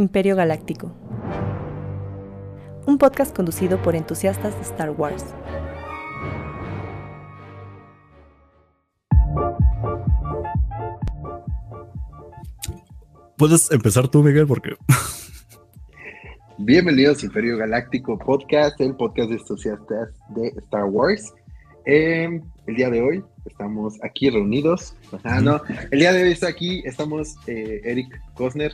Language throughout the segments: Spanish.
Imperio Galáctico. Un podcast conducido por entusiastas de Star Wars. Puedes empezar tú, Miguel, porque... Bienvenidos a Imperio Galáctico Podcast, el podcast de entusiastas de Star Wars. Em, el día de hoy estamos aquí reunidos. Ah, no, el día de hoy está aquí, estamos eh, Eric Cosner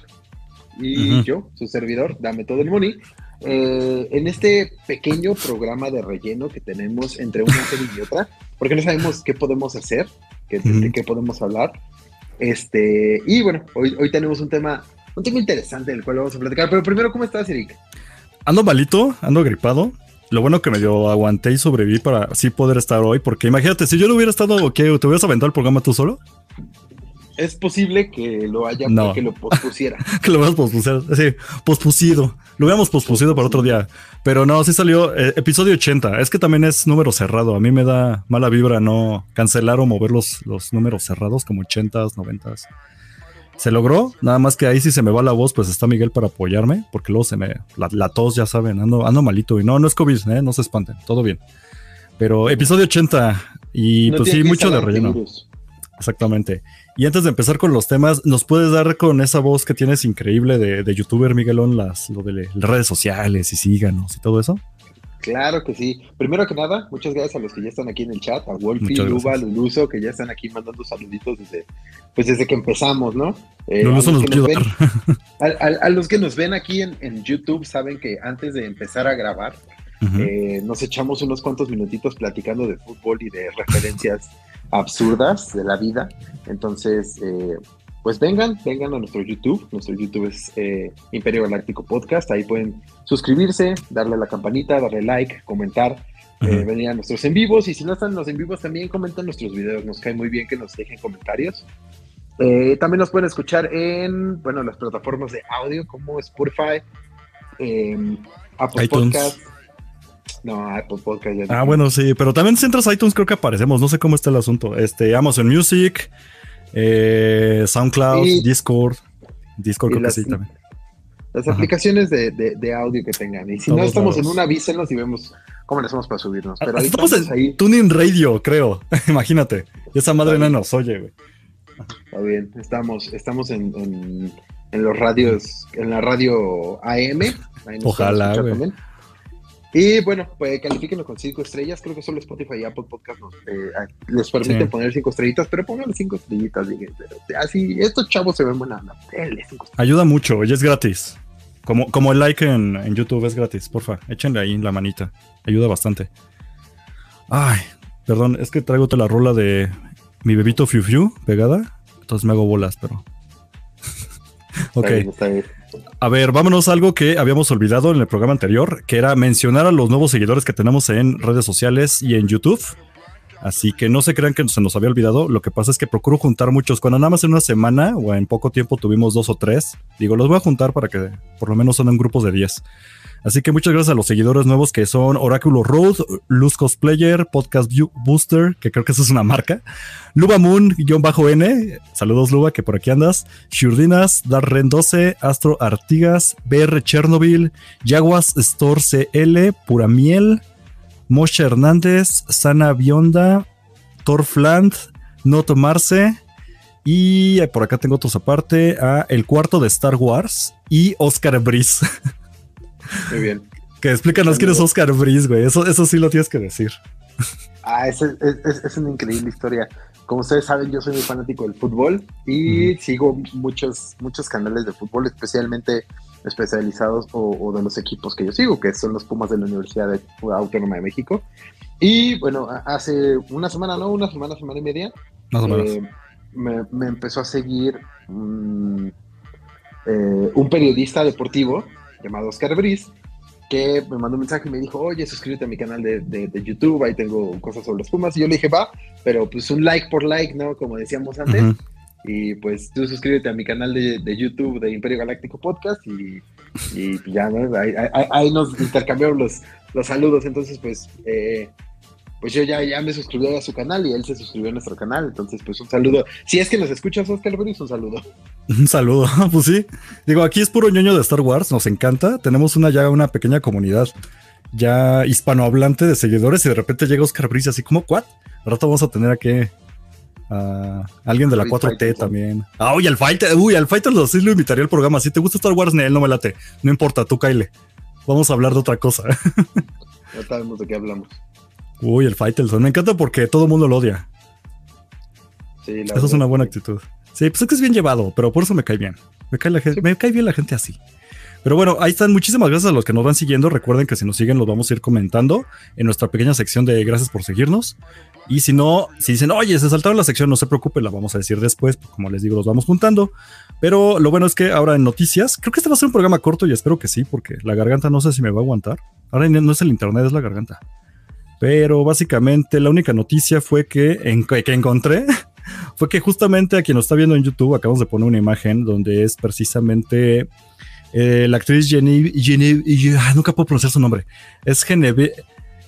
y yo, su servidor, Dame Todo el Money, eh, en este pequeño programa de relleno que tenemos entre una serie y otra, porque no sabemos qué podemos hacer, qué, de qué podemos hablar. Este, y bueno, hoy, hoy tenemos un tema, un tema interesante del cual vamos a platicar. Pero primero, ¿cómo estás, Eric? Ando malito, ando gripado. Lo bueno que me dio aguanté y sobreviví para así poder estar hoy, porque imagínate, si yo no hubiera estado, ¿qué? ¿Te hubieras aventado el programa tú solo? Es posible que lo haya, no. que lo pospusiera. que lo hubiéramos pospusido, sí, pospusido. Lo hubiéramos pospusido para otro día. Pero no, sí salió eh, episodio 80. Es que también es número cerrado. A mí me da mala vibra no cancelar o mover los, los números cerrados como 80s, 90s. Se logró, nada más que ahí si se me va la voz, pues está Miguel para apoyarme, porque luego se me. La, tos, ya saben, ando, ando malito. Y no, no es COVID, ¿eh? no se espanten, todo bien. Pero episodio 80, y pues sí, mucho de relleno. Exactamente. Y antes de empezar con los temas, ¿nos puedes dar con esa voz que tienes increíble de, de youtuber, Miguelón, las, lo de las redes sociales y síganos y todo eso? Claro que sí. Primero que nada, muchas gracias a los que ya están aquí en el chat, a Wolfie, Luba, Luluso, que ya están aquí mandando saluditos desde, pues desde que empezamos, ¿no? Eh, Luluso nos, nos ven, a, los que nos ven aquí en, YouTube saben que antes de empezar a grabar, eh, nos echamos unos cuantos minutitos platicando de fútbol y de referencias absurdas de la vida. Entonces, eh, pues vengan, vengan a nuestro YouTube. Nuestro YouTube es eh, Imperio Galáctico Podcast. Ahí pueden suscribirse, darle a la campanita, darle like, comentar, eh, venir a nuestros en vivos. Y si no están los en vivos, también comenten nuestros videos. Nos cae muy bien que nos dejen comentarios. Eh, también nos pueden escuchar en, bueno, las plataformas de audio como Spotify, em, Apple Podcast. No, Apple Podcast Ah, bueno, sí, pero también si entras a iTunes creo que aparecemos. No sé cómo está el asunto. Este, Amazon Music, eh, SoundCloud, Discord. Discord creo que sí también. Las aplicaciones de, audio que tengan. Y si no estamos en una, avísenos y vemos cómo le hacemos para subirnos. Pero estamos en ahí. Tuning Radio, creo. Imagínate. Y esa madre no nos oye, güey. Está bien. Estamos, estamos en, los radios, en la radio AM. Ojalá, güey. Y bueno, pues califíquenlo con cinco estrellas. Creo que solo Spotify y Apple Podcast eh, les permiten poner cinco estrellitas, pero pónganle cinco estrellitas. así, estos chavos se ven buena Ayuda mucho y es gratis. Como, como el like en, YouTube es gratis, porfa. Échenle ahí la manita. Ayuda bastante. Ay, perdón, es que traigo la rola de mi bebito Fiu Fiu pegada. Entonces me hago bolas, pero. ok. está bien. A ver, vámonos a algo que habíamos olvidado en el programa anterior, que era mencionar a los nuevos seguidores que tenemos en redes sociales y en YouTube. Así que no se crean que se nos había olvidado. Lo que pasa es que procuro juntar muchos. Cuando nada más en una semana o en poco tiempo tuvimos dos o tres, digo, los voy a juntar para que por lo menos en grupos de 10. Así que muchas gracias a los seguidores nuevos que son Oráculo Road, Luz Cosplayer, Podcast Booster, que creo que eso es una marca, Luba Moon-N, saludos Luba, que por aquí andas, Shurdinas, Darren 12, Astro Artigas, BR Chernobyl, Jaguas Store CL, Pura Miel, Moshe Hernández, Sana Bionda, Torfland, No Tomarse, y por acá tengo otros aparte, a El Cuarto de Star Wars y Oscar Brice. Muy bien. Que explícanos quién es Oscar Brice, güey. Eso, eso sí lo tienes que decir. Ah, es, es, una increíble historia. Como ustedes saben, yo soy muy fanático del fútbol y sigo muchos, muchos canales de fútbol, especialmente especializados o, de los equipos que yo sigo, que son los Pumas de la Universidad Autónoma de México. Y bueno, hace una semana, no, una semana, semana y media, eh, me, empezó a seguir un, eh, un periodista deportivo llamado Oscar Brice, que me mandó un mensaje y me dijo, oye, suscríbete a mi canal de, de, YouTube, ahí tengo cosas sobre los Pumas. Y yo le dije, va, pero pues un like por like, ¿no? Como decíamos antes. Y pues tú suscríbete a mi canal de, de YouTube de Imperio Galáctico Podcast y, y ya, ¿no? Ahí, ahí, nos intercambiamos los, los saludos. Entonces, pues, eh, pues yo ya, ya me suscribí a su canal y él se suscribió a nuestro canal. Entonces, pues un saludo. Si es que nos escuchas, Oscar Boris, un saludo. Un saludo, pues sí. Digo, aquí es puro ñoño de Star Wars, nos encanta. Tenemos una ya una pequeña comunidad ya hispanohablante de seguidores y de repente llega Oscar Brice así como, ¿what? Al rato vamos a tener aquí a alguien de la 4T también. Ah, uy, al Fighter, uy, al Fighter sí lo invitaría al programa. Si te gusta Star Wars, él no me late. No importa, tú Kyle. Vamos a hablar de otra cosa. Ya sabemos de qué hablamos. Uy, el Faitelson. Me encanta porque todo el mundo lo odia. Sí, la Eso es una buena sí. actitud. Sí, pues es que es bien llevado, pero por eso me cae bien. Me cae, la gente, me cae bien la gente así. Pero bueno, ahí están. Muchísimas gracias a los que nos van siguiendo. Recuerden que si nos siguen, los vamos a ir comentando en nuestra pequeña sección de gracias por seguirnos. Y si no, si dicen, oye, se saltaron la sección, no se preocupen, la vamos a decir después. pues, Como les digo, los vamos juntando. Pero lo bueno es que ahora en noticias, creo que este va a ser un programa corto y espero que sí, porque la garganta no sé si me va a aguantar. Ahora no es el internet, es la garganta. Pero básicamente la única noticia fue que, en, que encontré fue que justamente a quien nos está viendo en YouTube acabamos de poner una imagen donde es precisamente eh, la actriz Genevieve, Genevieve ah, nunca puedo pronunciar su nombre, es Genevieve,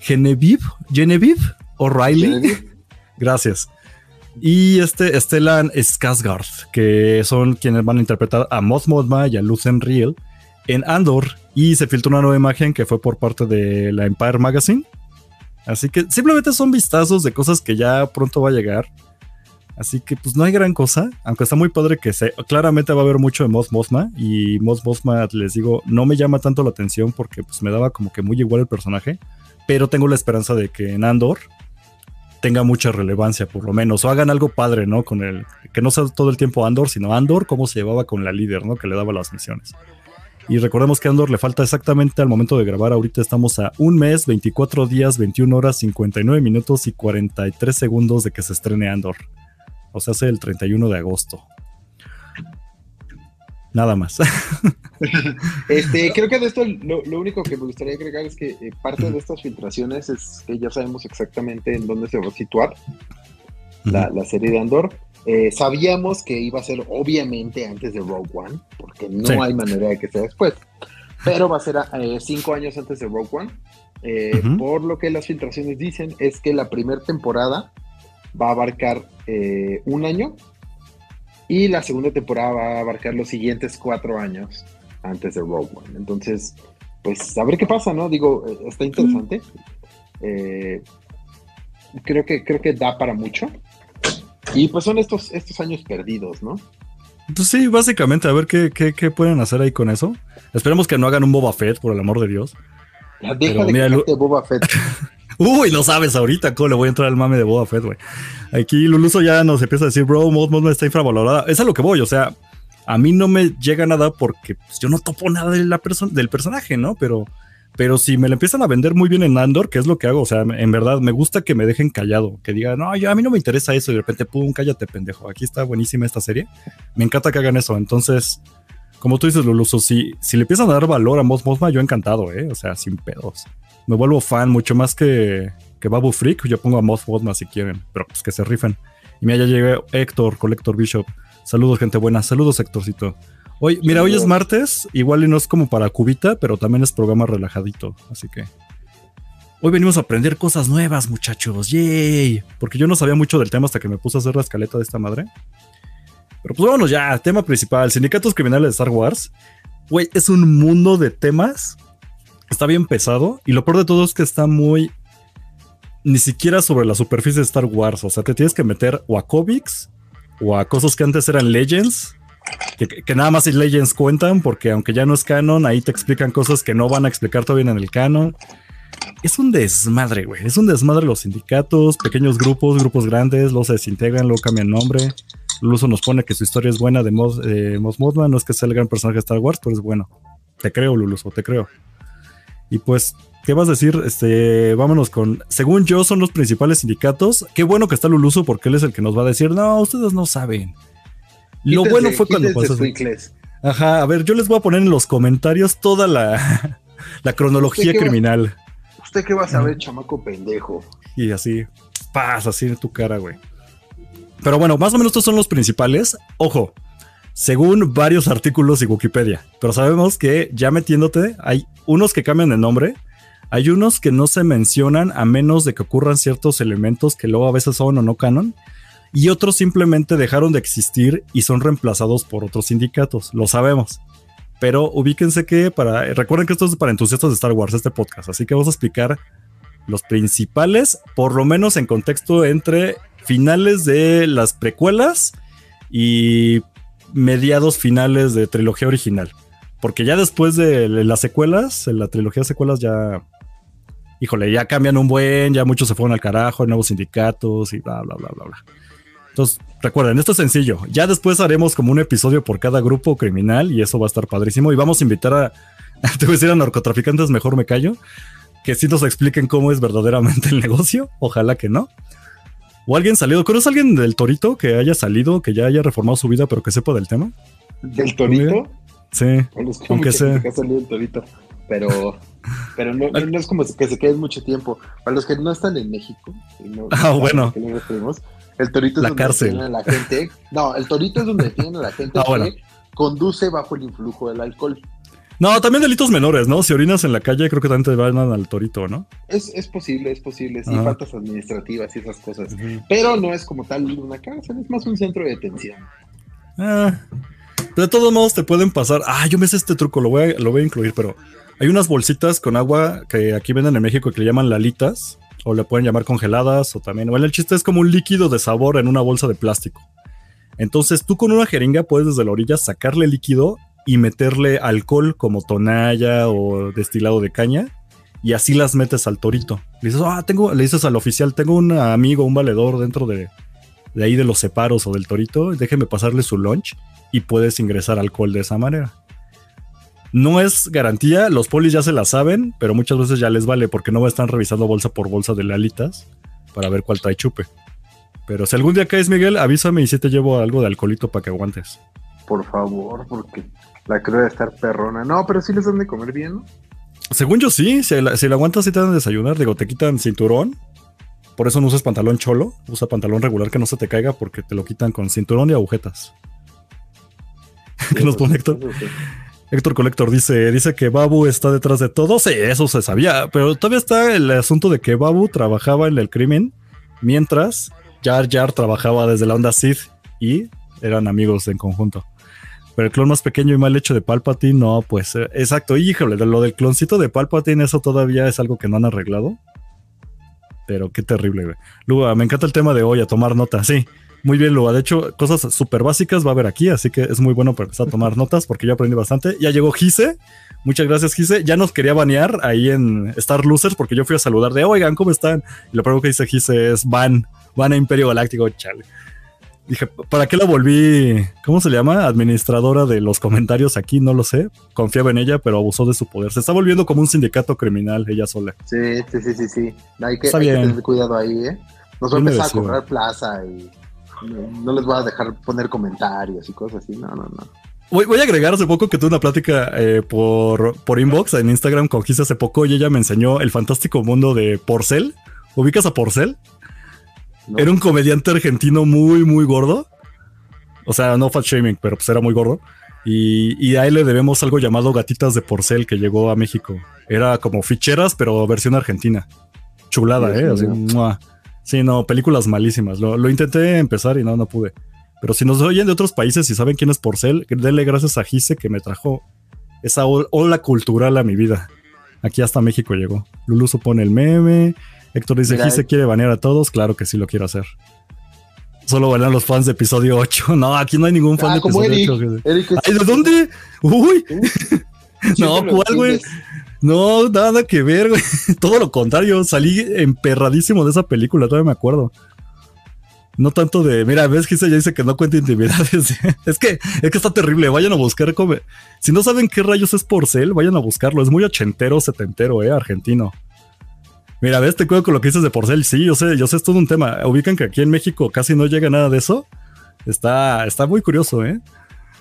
Genevieve, Genevieve O'Reilly, gracias. Y este Stellan Skarsgård, que son quienes van a interpretar a Moth Mothma y a Lucen Riel en Andor. Y se filtró una nueva imagen que fue por parte de la Empire Magazine. Así que simplemente son vistazos de cosas que ya pronto va a llegar. Así que pues no hay gran cosa, aunque está muy padre que se claramente va a haber mucho de Moth Mothma y Moth Mothma les digo, no me llama tanto la atención porque pues me daba como que muy igual el personaje, pero tengo la esperanza de que en Andor tenga mucha relevancia por lo menos o hagan algo padre, ¿no? Con el que no sea todo el tiempo Andor, sino Andor cómo se llevaba con la líder, ¿no? Que le daba las misiones. Y recordemos que Andor le falta exactamente al momento de grabar. Ahorita estamos a un mes, 24 días, 21 horas, 59 minutos y 43 segundos de que se estrene Andor. O sea, hace el 31 de agosto. Nada más. Este, creo que de esto lo, lo único que me gustaría agregar es que eh, parte de estas filtraciones es que ya sabemos exactamente en dónde se va a situar la, la serie de Andor. Eh, sabíamos que iba a ser obviamente antes de Rogue One, porque no Sí. hay manera de que sea después. Pero va a ser eh, cinco años antes de Rogue One. Eh, Ujú. Por lo que las filtraciones dicen es que la primera temporada va a abarcar eh, un año y la segunda temporada va a abarcar los siguientes cuatro años antes de Rogue One. Entonces, pues a ver qué pasa, ¿no? Digo, eh, está interesante. Eh, creo que creo que da para mucho. Y pues son estos, estos años perdidos, ¿no? Pues sí, básicamente, a ver qué, qué, qué pueden hacer ahí con eso. Esperemos que no hagan un Boba Fett, por el amor de Dios. Ya Pero deja de mira, Boba Fett. Uy, lo sabes ahorita, cómo le voy a entrar al mame de Boba Fett, güey. Aquí Luluso ya nos empieza a decir, bro, Mod Mod está infravalorada. Es a lo que voy, o sea, a mí no me llega nada porque pues, yo no topo nada de la perso- del personaje, ¿no? Pero, pero si me lo empiezan a vender muy bien en Andor, que es lo que hago, o sea, en verdad me gusta que me dejen callado, que digan, no, yo, a mí no me interesa eso y de repente, pum, cállate, pendejo. Aquí está buenísima esta serie. Me encanta que hagan eso. Entonces, como tú dices, Luluso, si, si le empiezan a dar valor a Mos Mosma, yo encantado, ¿eh? O sea, sin pedos me vuelvo fan mucho más que, que Babu Freak. Yo pongo a Moth Mothma si quieren, pero pues que se rifen. Y mira, ya llegué Héctor, Colector Bishop. Saludos, gente buena. Saludos, Héctorcito. Hoy, mira, hoy es martes, igual y no es como para cubita, pero también es programa relajadito. Así que hoy venimos a aprender cosas nuevas, muchachos. ¡Yay! Porque yo no sabía mucho del tema hasta que me puse a hacer la escaleta de esta madre. Pero pues vámonos ya, tema principal: Sindicatos Criminales de Star Wars. Güey, es un mundo de temas está bien pesado y lo peor de todo es que está muy ni siquiera sobre la superficie de Star Wars, o sea, te tienes que meter o a cómics o a cosas que antes eran Legends, que, nada más Legends cuentan porque aunque ya no es canon, ahí te explican cosas que no van a explicar todavía en el canon. Es un desmadre, güey. Es un desmadre los sindicatos, pequeños grupos, grupos grandes, los se desintegran, luego cambian nombre. Luso nos pone que su historia es buena de Mos, eh, no es que sea el gran personaje de Star Wars, pero es bueno. Te creo, Luluso, te creo. Y pues, ¿qué vas a decir? Este, vámonos con. Según yo, son los principales sindicatos. Qué bueno que está Luluso porque él es el que nos va a decir, no, ustedes no saben. Lo Quítense- bueno fue cuando pasó. Ajá, a ver, yo les voy a poner en los comentarios toda la, la cronología ¿Usted qué va- criminal. ¿Usted qué va a saber, chamaco pendejo? Y así, pasa así en tu cara, güey. Pero bueno, más o menos estos son los principales. Ojo, según varios artículos y Wikipedia. Pero sabemos que ya metiéndote, hay unos que cambian de nombre, Hay unos que no se mencionan a menos de que ocurran ciertos elementos que luego a veces son o no canon. Y otros simplemente dejaron de existir y son reemplazados por otros sindicatos. Lo sabemos. Pero ubíquense que para. Recuerden que esto es para entusiastas de Star Wars, este podcast. Así que vamos a explicar los principales, por lo menos en contexto entre finales de las precuelas y mediados finales de trilogía original. Porque ya después de las secuelas, en la trilogía de secuelas ya. Híjole, ya cambian un buen, ya muchos se fueron al carajo, nuevos sindicatos y bla, bla, bla, bla, bla. Entonces, recuerden, esto es sencillo. Ya después haremos como un episodio por cada grupo criminal y eso va a estar padrísimo. Y vamos a invitar a, te voy a decir a narcotraficantes, mejor me callo, que sí nos expliquen cómo es verdaderamente el negocio. Ojalá que no. O alguien salido. ¿Conoces a alguien del Torito que haya salido, que ya haya reformado su vida, pero que sepa del tema? ¿Del Torito? Sí. Aunque sea. Que ha salido el Torito. Pero, pero no, no, es como que se quede mucho tiempo. Para los que no están en México, ah, bueno. El Torito es la donde cárcel. a la gente. No, el Torito es donde tienen a la gente ah, que conduce bajo el influjo del alcohol. No, también delitos menores, ¿no? Si orinas en la calle, creo que también te van al torito, ¿no? Es, es posible, es posible, sí, faltas administrativas y esas cosas. Pero no es como tal una cárcel, es más un centro de detención. Ah, de todos modos te pueden pasar. Ah, yo me sé este truco, lo voy, a, lo voy a incluir, pero hay unas bolsitas con agua que aquí venden en México que le llaman lalitas, o le pueden llamar congeladas, o también. Bueno, el chiste es como un líquido de sabor en una bolsa de plástico. Entonces tú con una jeringa puedes desde la orilla sacarle líquido y meterle alcohol como tonalla o destilado de caña y así las metes al torito. Le dices, ah, tengo, le dices al oficial, tengo un amigo, un valedor dentro de, de ahí de los separos o del torito, déjeme pasarle su lunch y puedes ingresar alcohol de esa manera. No es garantía, los polis ya se la saben, pero muchas veces ya les vale porque no estar revisando bolsa por bolsa de lalitas para ver cuál trae chupe. Pero si algún día caes, Miguel, avísame y si te llevo algo de alcoholito para que aguantes. Por favor, porque la creo de estar perrona. No, pero sí les dan de comer bien, ¿no? Según yo sí, si la, si aguantas sí te dan de desayunar. Digo, te quitan cinturón. Por eso no usas pantalón cholo. Usa pantalón regular que no se te caiga porque te lo quitan con cinturón y agujetas. ¿Qué nos pone Héctor? Héctor Colector dice, dice que Babu está detrás de todo. Sí, eso se sabía. Pero todavía está el asunto de que Babu trabajaba en el crimen mientras Jar Jar trabajaba desde la onda Sith y eran amigos en conjunto. Pero el clon más pequeño y mal hecho de Palpatine, no, pues eh, exacto. Híjole, lo del cloncito de Palpatine, eso todavía es algo que no han arreglado. Pero qué terrible, güey. Luga, me encanta el tema de hoy, a tomar nota. Sí, muy bien, Luga. De hecho, cosas súper básicas va a haber aquí, así que es muy bueno para empezar a tomar notas porque yo aprendí bastante. Ya llegó Gise. Muchas gracias, Gise. Ya nos quería banear ahí en Star Losers porque yo fui a saludar de, oigan, ¿cómo están? Y lo primero que dice Gise es van, van a Imperio Galáctico, chale. Dije, ¿para qué la volví? ¿Cómo se llama? Administradora de los comentarios aquí, no lo sé. Confiaba en ella, pero abusó de su poder. Se está volviendo como un sindicato criminal ella sola. Sí, sí, sí, sí, sí. Hay que, tener cuidado ahí, ¿eh? Nos va a empezar a cobrar plaza y no, les voy a dejar poner comentarios y cosas así. No, no, no. Voy, voy, a agregar hace poco que tuve una plática eh, por, por inbox en Instagram con Gis hace poco y ella me enseñó el fantástico mundo de Porcel. ¿Ubicas a Porcel? Era un comediante argentino muy, muy gordo. O sea, no fat shaming, pero pues era muy gordo. Y, a él le debemos algo llamado Gatitas de Porcel que llegó a México. Era como ficheras, pero versión argentina. Chulada, ¿eh? Así, sí, no, películas malísimas. Lo, intenté empezar y no, no pude. Pero si nos oyen de otros países y saben quién es Porcel, denle gracias a Gise que me trajo esa ola cultural a mi vida. Aquí hasta México llegó. Lulu supone el meme. Héctor dice, ¿Gise quiere banear a todos? Claro que sí lo quiero hacer. Solo banean los fans de episodio 8. No, aquí no hay ningún fan ah, de episodio 8. ¿Ay, de dónde? Uy. no, ¿cuál, güey? No, nada que ver, güey. Todo lo contrario, salí emperradísimo de esa película, todavía me acuerdo. No tanto de, mira, ves que ya dice que no cuenta intimidades. es que, es que está terrible. Vayan a buscar. Si no saben qué rayos es Porcel, vayan a buscarlo. Es muy ochentero, setentero, eh, argentino. Mira, ves, te cuido con lo que dices de Porcel. Sí, yo sé, yo sé, es todo un tema. Ubican que aquí en México casi no llega nada de eso. Está, está muy curioso, ¿eh?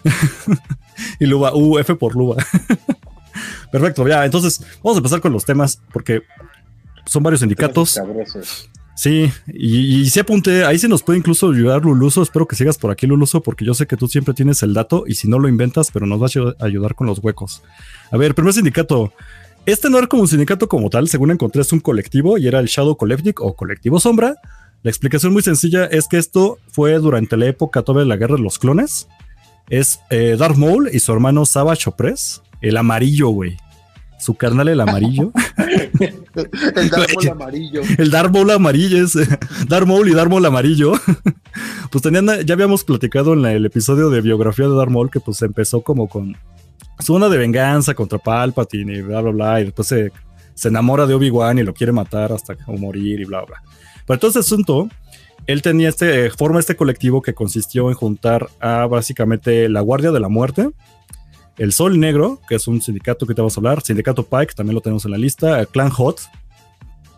y Luba, uh, F por Luba. Perfecto, ya, entonces vamos a empezar con los temas porque son varios sindicatos. Sí, y, y sí apunté, ahí se nos puede incluso ayudar Luluso, espero que sigas por aquí Luluso porque yo sé que tú siempre tienes el dato y si no lo inventas, pero nos vas a ayudar con los huecos. A ver, primer sindicato, Este no era como un sindicato como tal, según encontré es un colectivo y era el Shadow Collective o Colectivo Sombra. La explicación muy sencilla es que esto fue durante la época todavía de la Guerra de los Clones. Es eh, Darth Maul y su hermano Savage Opress, el amarillo, güey. Su carnal el amarillo. el Darth Maul amarillo. El Darth Maul amarillo es Darth Maul y Darth Maul amarillo. pues tenían, ya habíamos platicado en el episodio de biografía de Darth Maul que pues empezó como con su onda de venganza contra Palpatine y bla, bla, bla. Y después se, se enamora de Obi-Wan y lo quiere matar hasta morir y bla, bla. Pero todo ese asunto, él tenía este, forma este colectivo que consistió en juntar a básicamente la Guardia de la Muerte, el Sol Negro, que es un sindicato que te vamos a hablar, Sindicato Pike, también lo tenemos en la lista, el Clan Hot,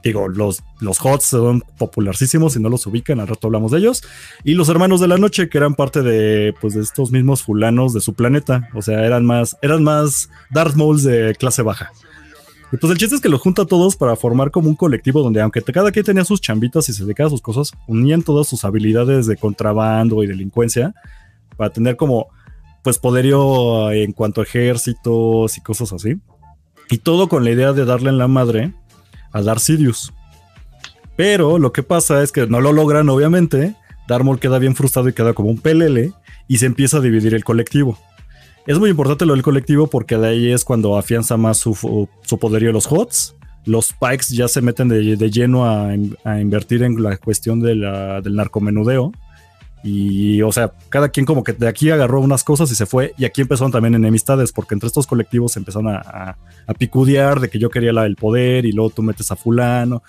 digo, los, los HOTS son popularísimos, si no los ubican, al rato hablamos de ellos, y los Hermanos de la Noche, que eran parte de, pues, de estos mismos fulanos de su planeta, o sea, eran más, eran más Darth Mauls de clase baja. Y pues el chiste es que los junta a todos para formar como un colectivo donde aunque cada quien tenía sus chambitas y se dedicaba a sus cosas, unían todas sus habilidades de contrabando y delincuencia para tener como pues poderío en cuanto a ejércitos y cosas así. Y todo con la idea de darle en la madre a Darth Sidious. Pero lo que pasa es que no lo logran obviamente, Darth Maul queda bien frustrado y queda como un pelele y se empieza a dividir el colectivo. Es muy importante lo del colectivo porque de ahí es cuando afianza más su, su poderío los HOTS. Los Pikes ya se meten de, lleno a, invertir en la cuestión del narcomenudeo. Y, o sea, cada quien como que de aquí agarró unas cosas y se fue. Y aquí empezaron también enemistades, porque entre estos colectivos se empezaron a, picudear de que yo quería la, el poder y luego tú metes a fulano.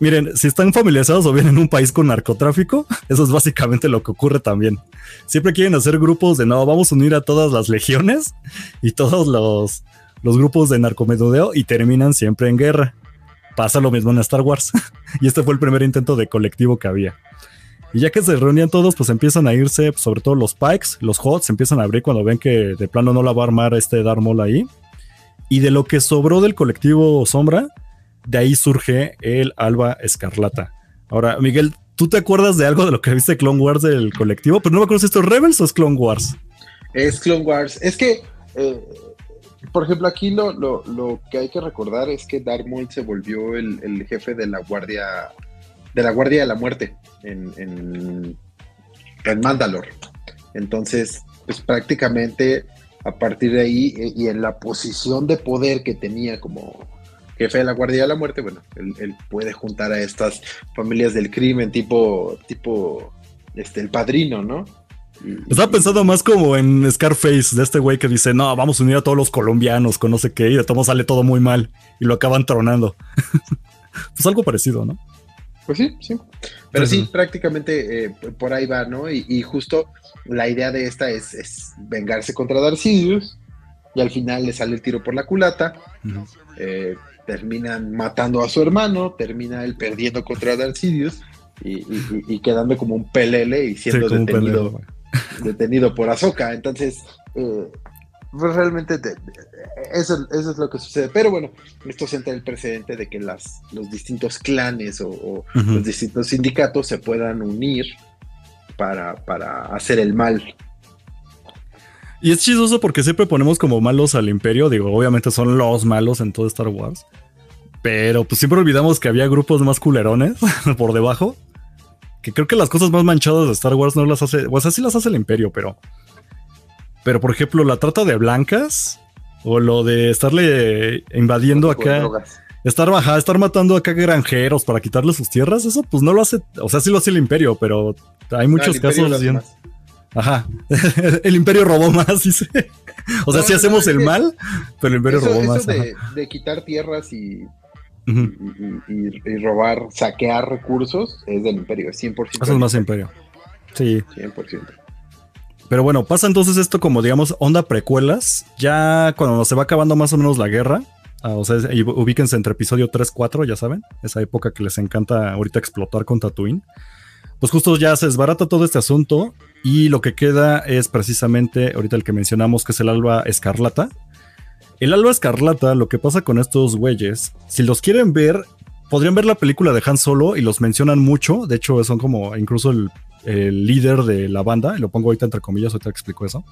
Miren, si están familiarizados o vienen en un país con narcotráfico, eso es básicamente lo que ocurre también. Siempre quieren hacer grupos de no, vamos a unir a todas las legiones y todos los, los grupos de narcomedudeo y terminan siempre en guerra. Pasa lo mismo en Star Wars. y este fue el primer intento de colectivo que había. Y ya que se reunían todos, pues empiezan a irse, sobre todo los Pikes, los HOTS, empiezan a abrir cuando ven que de plano no la va a armar este Darth Maul ahí. Y de lo que sobró del colectivo Sombra, de ahí surge el Alba Escarlata. Ahora, Miguel, ¿tú te acuerdas de algo de lo que viste Clone Wars del colectivo? Pero no me acuerdo si esto es Rebels o es Clone Wars. Es Clone Wars. Es que, eh, por ejemplo, aquí lo, lo, que hay que recordar es que Darth Maul se volvió el, jefe de la guardia de la guardia de la muerte en, en, en Mandalore. Entonces, pues prácticamente a partir de ahí eh, y en la posición de poder que tenía como jefe de la Guardia de la Muerte, bueno, él, puede juntar a estas familias del crimen tipo, tipo, este, el padrino, ¿no? Estaba pensando más como en Scarface, de este güey que dice, no, vamos a unir a todos los colombianos con no sé qué, y de todo sale todo muy mal, y lo acaban tronando. pues algo parecido, ¿no? Pues sí, sí. Pero sí, prácticamente eh, por ahí va, ¿no? Y, justo la idea de esta es, vengarse contra Darcidius, y al final le sale el tiro por la culata terminan matando a su hermano, termina él perdiendo contra Darth y, quedando como un pelele y siendo detenido, detenido por Ahsoka. Entonces, eh, pues realmente eso, es lo que sucede. Pero bueno, esto sienta el precedente de que las, los distintos clanes o, los distintos sindicatos se puedan unir para, para hacer el mal. Y es chistoso porque siempre ponemos como malos al imperio. Digo, obviamente son los malos en todo Star Wars. Pero pues siempre olvidamos que había grupos más culerones por debajo. Que creo que las cosas más manchadas de Star Wars no las hace. O sea, sí las hace el imperio, pero. Pero por ejemplo, la trata de blancas. O lo de estarle invadiendo acá. Estar bajada, estar matando acá granjeros para quitarle sus tierras. Eso pues no lo hace. O sea, sí lo hace el imperio, pero hay muchos casos. Ajá. el imperio robó más, dice. O sea, si hacemos el mal, pero el imperio robó más. De, de, quitar tierras y, y, robar, saquear recursos es del imperio, es 100%. Eso es más imperio. Sí. 100%. Pero bueno, pasa entonces esto como, digamos, onda precuelas. Ya cuando se va acabando más o menos la guerra, ah, o sea, ubíquense entre episodio 3, 4, ya saben, esa época que les encanta ahorita explotar con Tatooine. Pues justo ya se desbarata todo este asunto y lo que queda es precisamente ahorita el que mencionamos, que es el alba escarlata. El alba escarlata, lo que pasa con estos güeyes, si los quieren ver, podrían ver la película de Han Solo y los mencionan mucho. De hecho, son como incluso el, líder de la banda. Y lo pongo ahorita entre comillas, ahorita explico eso.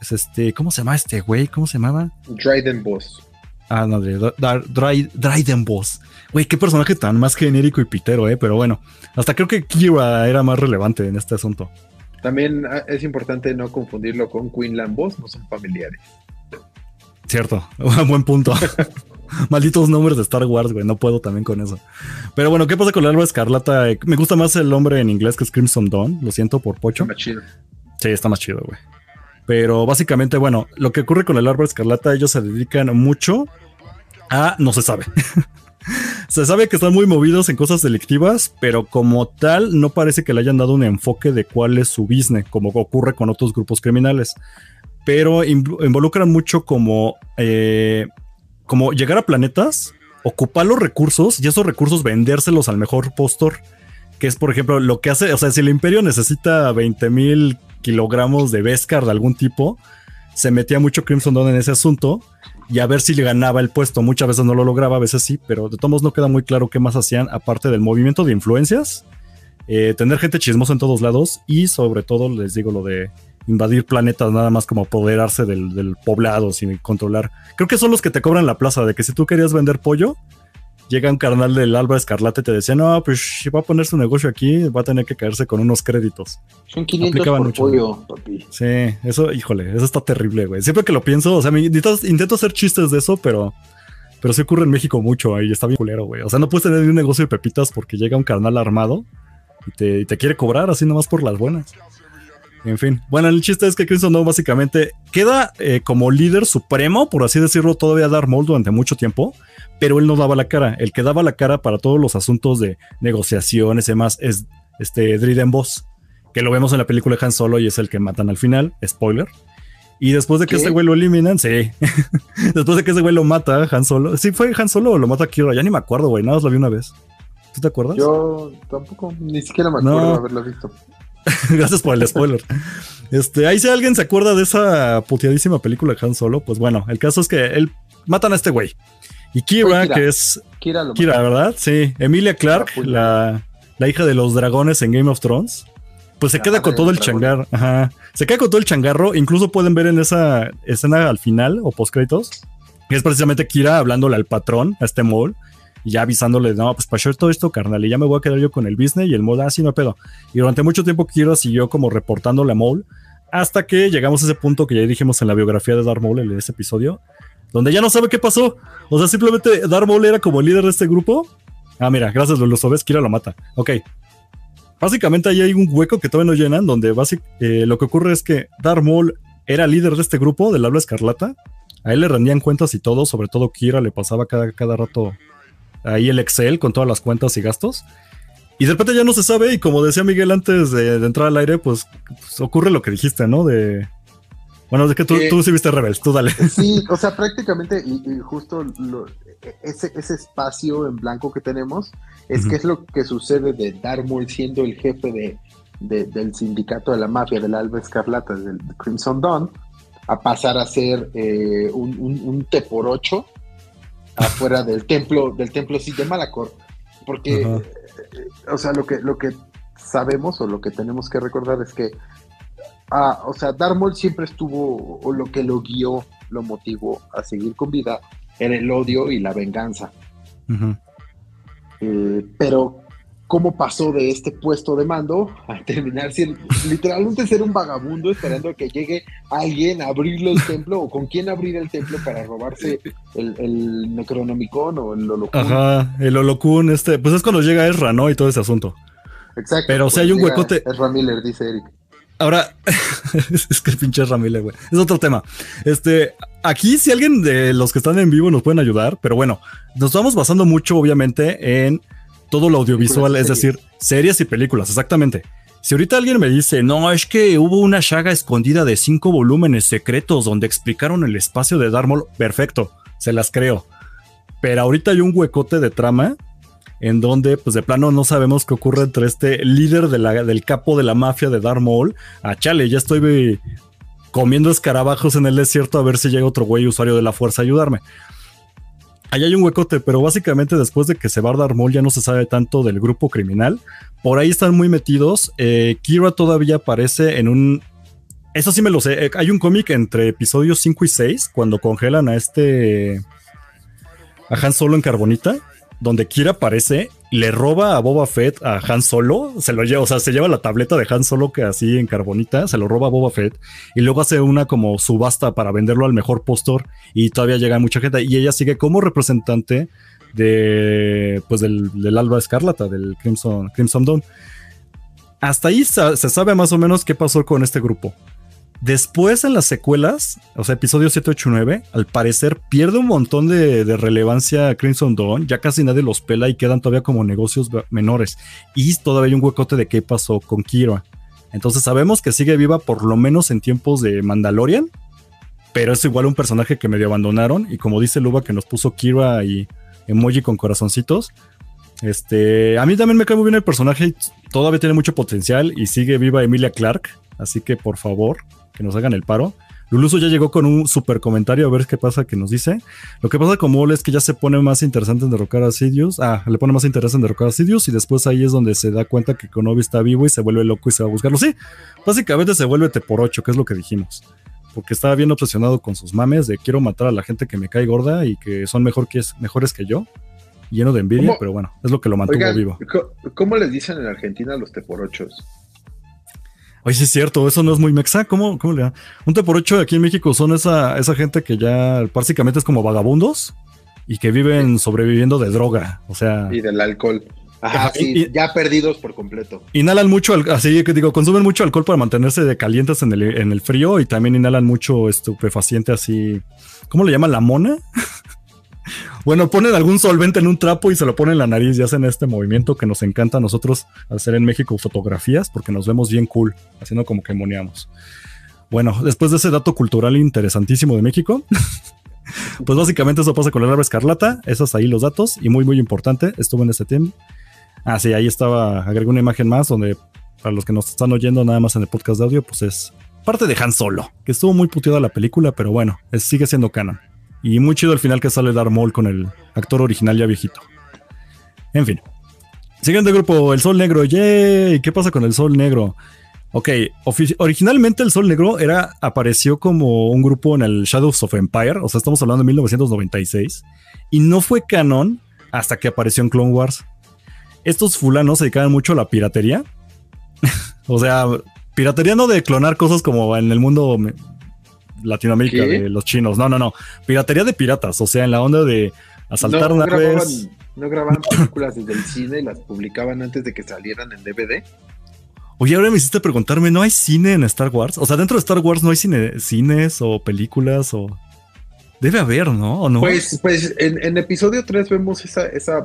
Es este, ¿cómo se llama este güey? ¿Cómo se llamaba? Dryden Boss. Ah, no, Dryden Boss. Güey, qué personaje tan más genérico y pitero, eh. Pero bueno, hasta creo que Kira era más relevante en este asunto. También ah, es importante no confundirlo con Quinlan Boss, no son familiares. Cierto, buen punto. Malditos nombres de Star Wars, güey. No puedo también con eso. Pero bueno, ¿qué pasa con el alba escarlata? Me gusta más el nombre en inglés que es Crimson Dawn. Lo siento por Pocho. Está más chido. Sí, está más chido, güey. Pero básicamente, bueno, lo que ocurre con el árbol escarlata, ellos se dedican mucho a no se sabe. se sabe que están muy movidos en cosas delictivas, pero como tal, no parece que le hayan dado un enfoque de cuál es su business, como ocurre con otros grupos criminales. Pero involucran mucho como eh, como llegar a planetas, ocupar los recursos y esos recursos vendérselos al mejor postor. Que es, por ejemplo, lo que hace, o sea, si el imperio necesita 20 mil kilogramos de Beskar de algún tipo, se metía mucho Crimson Dawn en ese asunto y a ver si le ganaba el puesto. Muchas veces no lo lograba, a veces sí, pero de todos modos no queda muy claro qué más hacían aparte del movimiento de influencias, eh, tener gente chismosa en todos lados y sobre todo les digo lo de invadir planetas nada más como apoderarse del, poblado sin controlar. Creo que son los que te cobran la plaza, de que si tú querías vender pollo, llega un carnal del Alba Escarlate y te decía, no, pues si va a poner su negocio aquí, va a tener que caerse con unos créditos. Son 500 por pollo, papi. Sí, eso, híjole, eso está terrible, güey. Siempre que lo pienso, o sea, intento, hacer chistes de eso, pero... Pero sí ocurre en México mucho ahí, está bien culero, güey. O sea, no puedes tener un negocio de pepitas porque llega un carnal armado y te, y te quiere cobrar así nomás por las buenas. En fin. Bueno, el chiste es que Crimson Dawn básicamente queda eh, como líder supremo, por así decirlo, todavía Darth Maul durante mucho tiempo, pero él no daba la cara. El que daba la cara para todos los asuntos de negociaciones y demás es este Driden Boss, que lo vemos en la película de Han Solo y es el que matan al final. Spoiler. Y después de que ese güey lo eliminan, sí. después de que ese güey lo mata, Han Solo. Sí, fue Han Solo o lo mata Kira. Ya ni me acuerdo, güey. Nada más lo vi una vez. ¿Tú te acuerdas? Yo tampoco, ni siquiera me acuerdo haberlo visto. Gracias por el spoiler. Este, ahí si alguien se acuerda de esa puteadísima película de Han Solo, pues bueno, el caso es que él matan a este güey. Y Kira, que es Kira, ¿verdad? Sí, Emilia Clark, la, hija de los dragones en Game of Thrones. Pues se queda con todo el changarro. Ajá. Se queda con todo el changarro. Incluso pueden ver en esa escena al final o post créditos. Que es precisamente Kira hablándole al patrón, a este mall y ya avisándole, no, pues para hacer todo esto, carnal, y ya me voy a quedar yo con el business y el mole, así ah, no pedo. Y durante mucho tiempo Kira siguió como reportándole a Mole hasta que llegamos a ese punto que ya dijimos en la biografía de Darth Maul en ese episodio, donde ya no sabe qué pasó. O sea, simplemente Darth Maul era como el líder de este grupo. Ah, mira, gracias, lo sabes, Kira lo mata. Ok. Básicamente ahí hay un hueco que todavía no llenan, donde eh, lo que ocurre es que Darth Maul era líder de este grupo del habla escarlata. A él le rendían cuentas y todo, sobre todo Kira le pasaba cada, cada rato ahí el Excel con todas las cuentas y gastos. Y de repente ya no se sabe, y como decía Miguel antes de, entrar al aire, pues, pues, ocurre lo que dijiste, ¿no? De. Bueno, de que tú, tú sí viste Rebels, tú dale. Sí, o sea, prácticamente, y, justo ese, ese, espacio en blanco que tenemos, es que es lo que sucede de Darmol siendo el jefe de, del sindicato de la mafia del Alba Escarlata, del Crimson Dawn, a pasar a ser eh, un, un, un T por 8 afuera del templo, del templo sí de Malacor. Porque, eh, o sea, lo que, lo que sabemos o lo que tenemos que recordar es que, ah, o sea, Darmol siempre estuvo, o lo que lo guió, lo motivó a seguir con vida, era el odio y la venganza. Eh, pero cómo pasó de este puesto de mando a terminar siendo literalmente ser un vagabundo esperando a que llegue alguien a abrirle el templo o con quién abrir el templo para robarse el, el Necronomicon o el Holocún. Ajá, el Holocún, este, pues es cuando llega Ezra, ¿no? Y todo ese asunto. Exacto. Pero si hay un huecote. Ezra Miller, dice Eric. Ahora, es que pinche Ezra Miller, güey. Es otro tema. Este, aquí si alguien de los que están en vivo nos pueden ayudar, pero bueno, nos estamos basando mucho, obviamente, en todo lo audiovisual, es decir, series y películas, exactamente. Si ahorita alguien me dice, no, es que hubo una saga escondida de cinco volúmenes secretos donde explicaron el espacio de Darmol, perfecto, se las creo. Pero ahorita hay un huecote de trama en donde, pues de plano, no sabemos qué ocurre entre este líder del capo de la mafia de Darmol. A chale, ya estoy comiendo escarabajos en el desierto a ver si llega otro güey usuario de la fuerza a ayudarme. Ahí hay un huecote, pero básicamente después de que se va a dar ya no se sabe tanto del grupo criminal. Por ahí están muy metidos. Eh, Kira todavía aparece en un. Eso sí me lo sé. Eh, hay un cómic entre episodios 5 y 6, cuando congelan a este. a Han Solo en Carbonita, donde Kira aparece le roba a Boba Fett a Han Solo, se lo lleva, o sea, se lleva la tableta de Han Solo que así en Carbonita, se lo roba a Boba Fett y luego hace una como subasta para venderlo al mejor postor y todavía llega mucha gente y ella sigue como representante de pues del, Alba Escarlata, del Crimson, Crimson Dawn. Hasta ahí se sabe más o menos qué pasó con este grupo. Después en las secuelas, o sea, episodio 7, 8, 9, al parecer pierde un montón de, relevancia Crimson Dawn, ya casi nadie los pela y quedan todavía como negocios menores. Y todavía hay un huecote de qué pasó con Kira. Entonces sabemos que sigue viva por lo menos en tiempos de Mandalorian, pero es igual un personaje que medio abandonaron y como dice Luba que nos puso Kira y emoji con corazoncitos. Este, a mí también me cae muy bien el personaje, todavía tiene mucho potencial y sigue viva Emilia Clark, así que por favor, que nos hagan el paro. Luluso ya llegó con un super comentario a ver qué pasa que nos dice. Lo que pasa con Mole es que ya se pone más interesante en derrocar a Sidious. Ah, le pone más interés en derrocar a Sidious y después ahí es donde se da cuenta que Konobi está vivo y se vuelve loco y se va a buscarlo. Sí, básicamente se vuelve te por ocho, que es lo que dijimos. Porque estaba bien obsesionado con sus mames de quiero matar a la gente que me cae gorda y que son mejor que mejores que yo. Lleno de envidia, pero bueno, es lo que lo mantuvo vivo. ¿Cómo les dicen en Argentina los teporochos? Oye, sí es cierto, eso no es muy mexa. ¿Cómo, cómo le da? Un te por ocho aquí en México son esa, esa gente que ya básicamente es como vagabundos y que viven sobreviviendo de droga. O sea. Y del alcohol. Ajá, sí, ya perdidos por completo. Inhalan mucho, así que digo, consumen mucho alcohol para mantenerse de calientes en el, en el frío y también inhalan mucho estupefaciente así. ¿Cómo le llaman la mona? Bueno, ponen algún solvente en un trapo y se lo ponen en la nariz y hacen este movimiento que nos encanta a nosotros hacer en México fotografías porque nos vemos bien cool, haciendo como que moneamos. Bueno, después de ese dato cultural interesantísimo de México, pues básicamente eso pasa con la larva escarlata. Esos ahí los datos y muy, muy importante. Estuvo en este team. Ah, sí, ahí estaba. Agregué una imagen más donde para los que nos están oyendo nada más en el podcast de audio, pues es parte de Han Solo, que estuvo muy puteada la película, pero bueno, sigue siendo canon. Y muy chido al final que sale Darth Maul con el actor original ya viejito. En fin. Siguiente grupo, el Sol Negro. ¡Yay! ¿Qué pasa con el Sol Negro? Ok, originalmente el Sol Negro era, apareció como un grupo en el Shadows of Empire, o sea, estamos hablando de 1996, y no fue canon hasta que apareció en Clone Wars. Estos fulanos se dedicaban mucho a la piratería. o sea, piratería no de clonar cosas como en el mundo Latinoamérica de los chinos. No, no, no. Piratería de piratas, o sea, en la onda de asaltar una vez. ¿No grababan películas desde el cine y las publicaban antes de que salieran en DVD? Oye, ahora me hiciste preguntarme, ¿no hay cine en Star Wars? O sea, dentro de Star Wars no hay cine, cines o películas o... Debe haber, ¿no? ¿O no? Pues, pues en, episodio 3 vemos esa, esa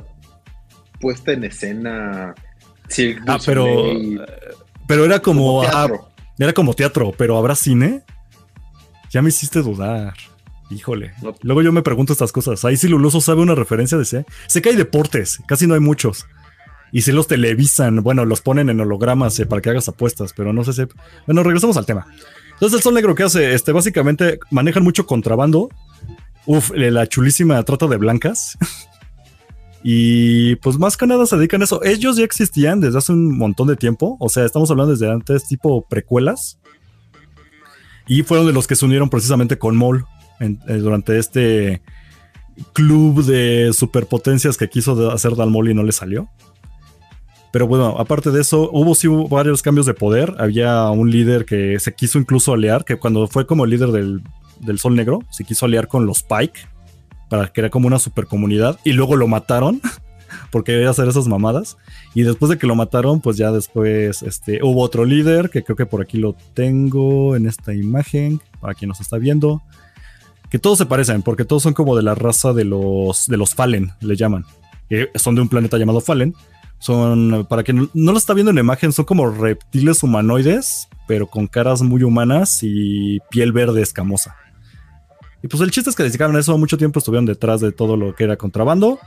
puesta en escena. ah, pero... Pero era como... era como teatro, pero ¿habrá cine? Ya me hiciste dudar. Híjole. Luego yo me pregunto estas cosas. Ahí si Luluso sabe una referencia de ese. Sé que hay deportes, casi no hay muchos. Y si los televisan, bueno, los ponen en hologramas eh, para que hagas apuestas, pero no sé si. Bueno, regresamos al tema. Entonces, el Sol Negro, ¿qué hace? Este, básicamente manejan mucho contrabando. Uf, la chulísima trata de blancas. y pues más que nada se dedican a eso. Ellos ya existían desde hace un montón de tiempo. O sea, estamos hablando desde antes, tipo precuelas. Y fueron de los que se unieron precisamente con Mol eh, durante este club de superpotencias que quiso hacer Dalmol y no le salió. Pero bueno, aparte de eso, hubo varios cambios de poder. Había un líder que se quiso incluso aliar, que cuando fue como líder del, del Sol Negro, se quiso aliar con los Pike para era como una supercomunidad y luego lo mataron porque quería hacer esas mamadas. Y después de que lo mataron, pues ya después este, hubo otro líder, que creo que por aquí lo tengo en esta imagen, para quien nos está viendo. Que todos se parecen, porque todos son como de la raza de los, de los Fallen, le llaman. Que son de un planeta llamado Fallen. Son, para quien no lo está viendo en la imagen, son como reptiles humanoides, pero con caras muy humanas y piel verde escamosa. Y pues el chiste es que dedicaron eso mucho tiempo, estuvieron detrás de todo lo que era contrabando.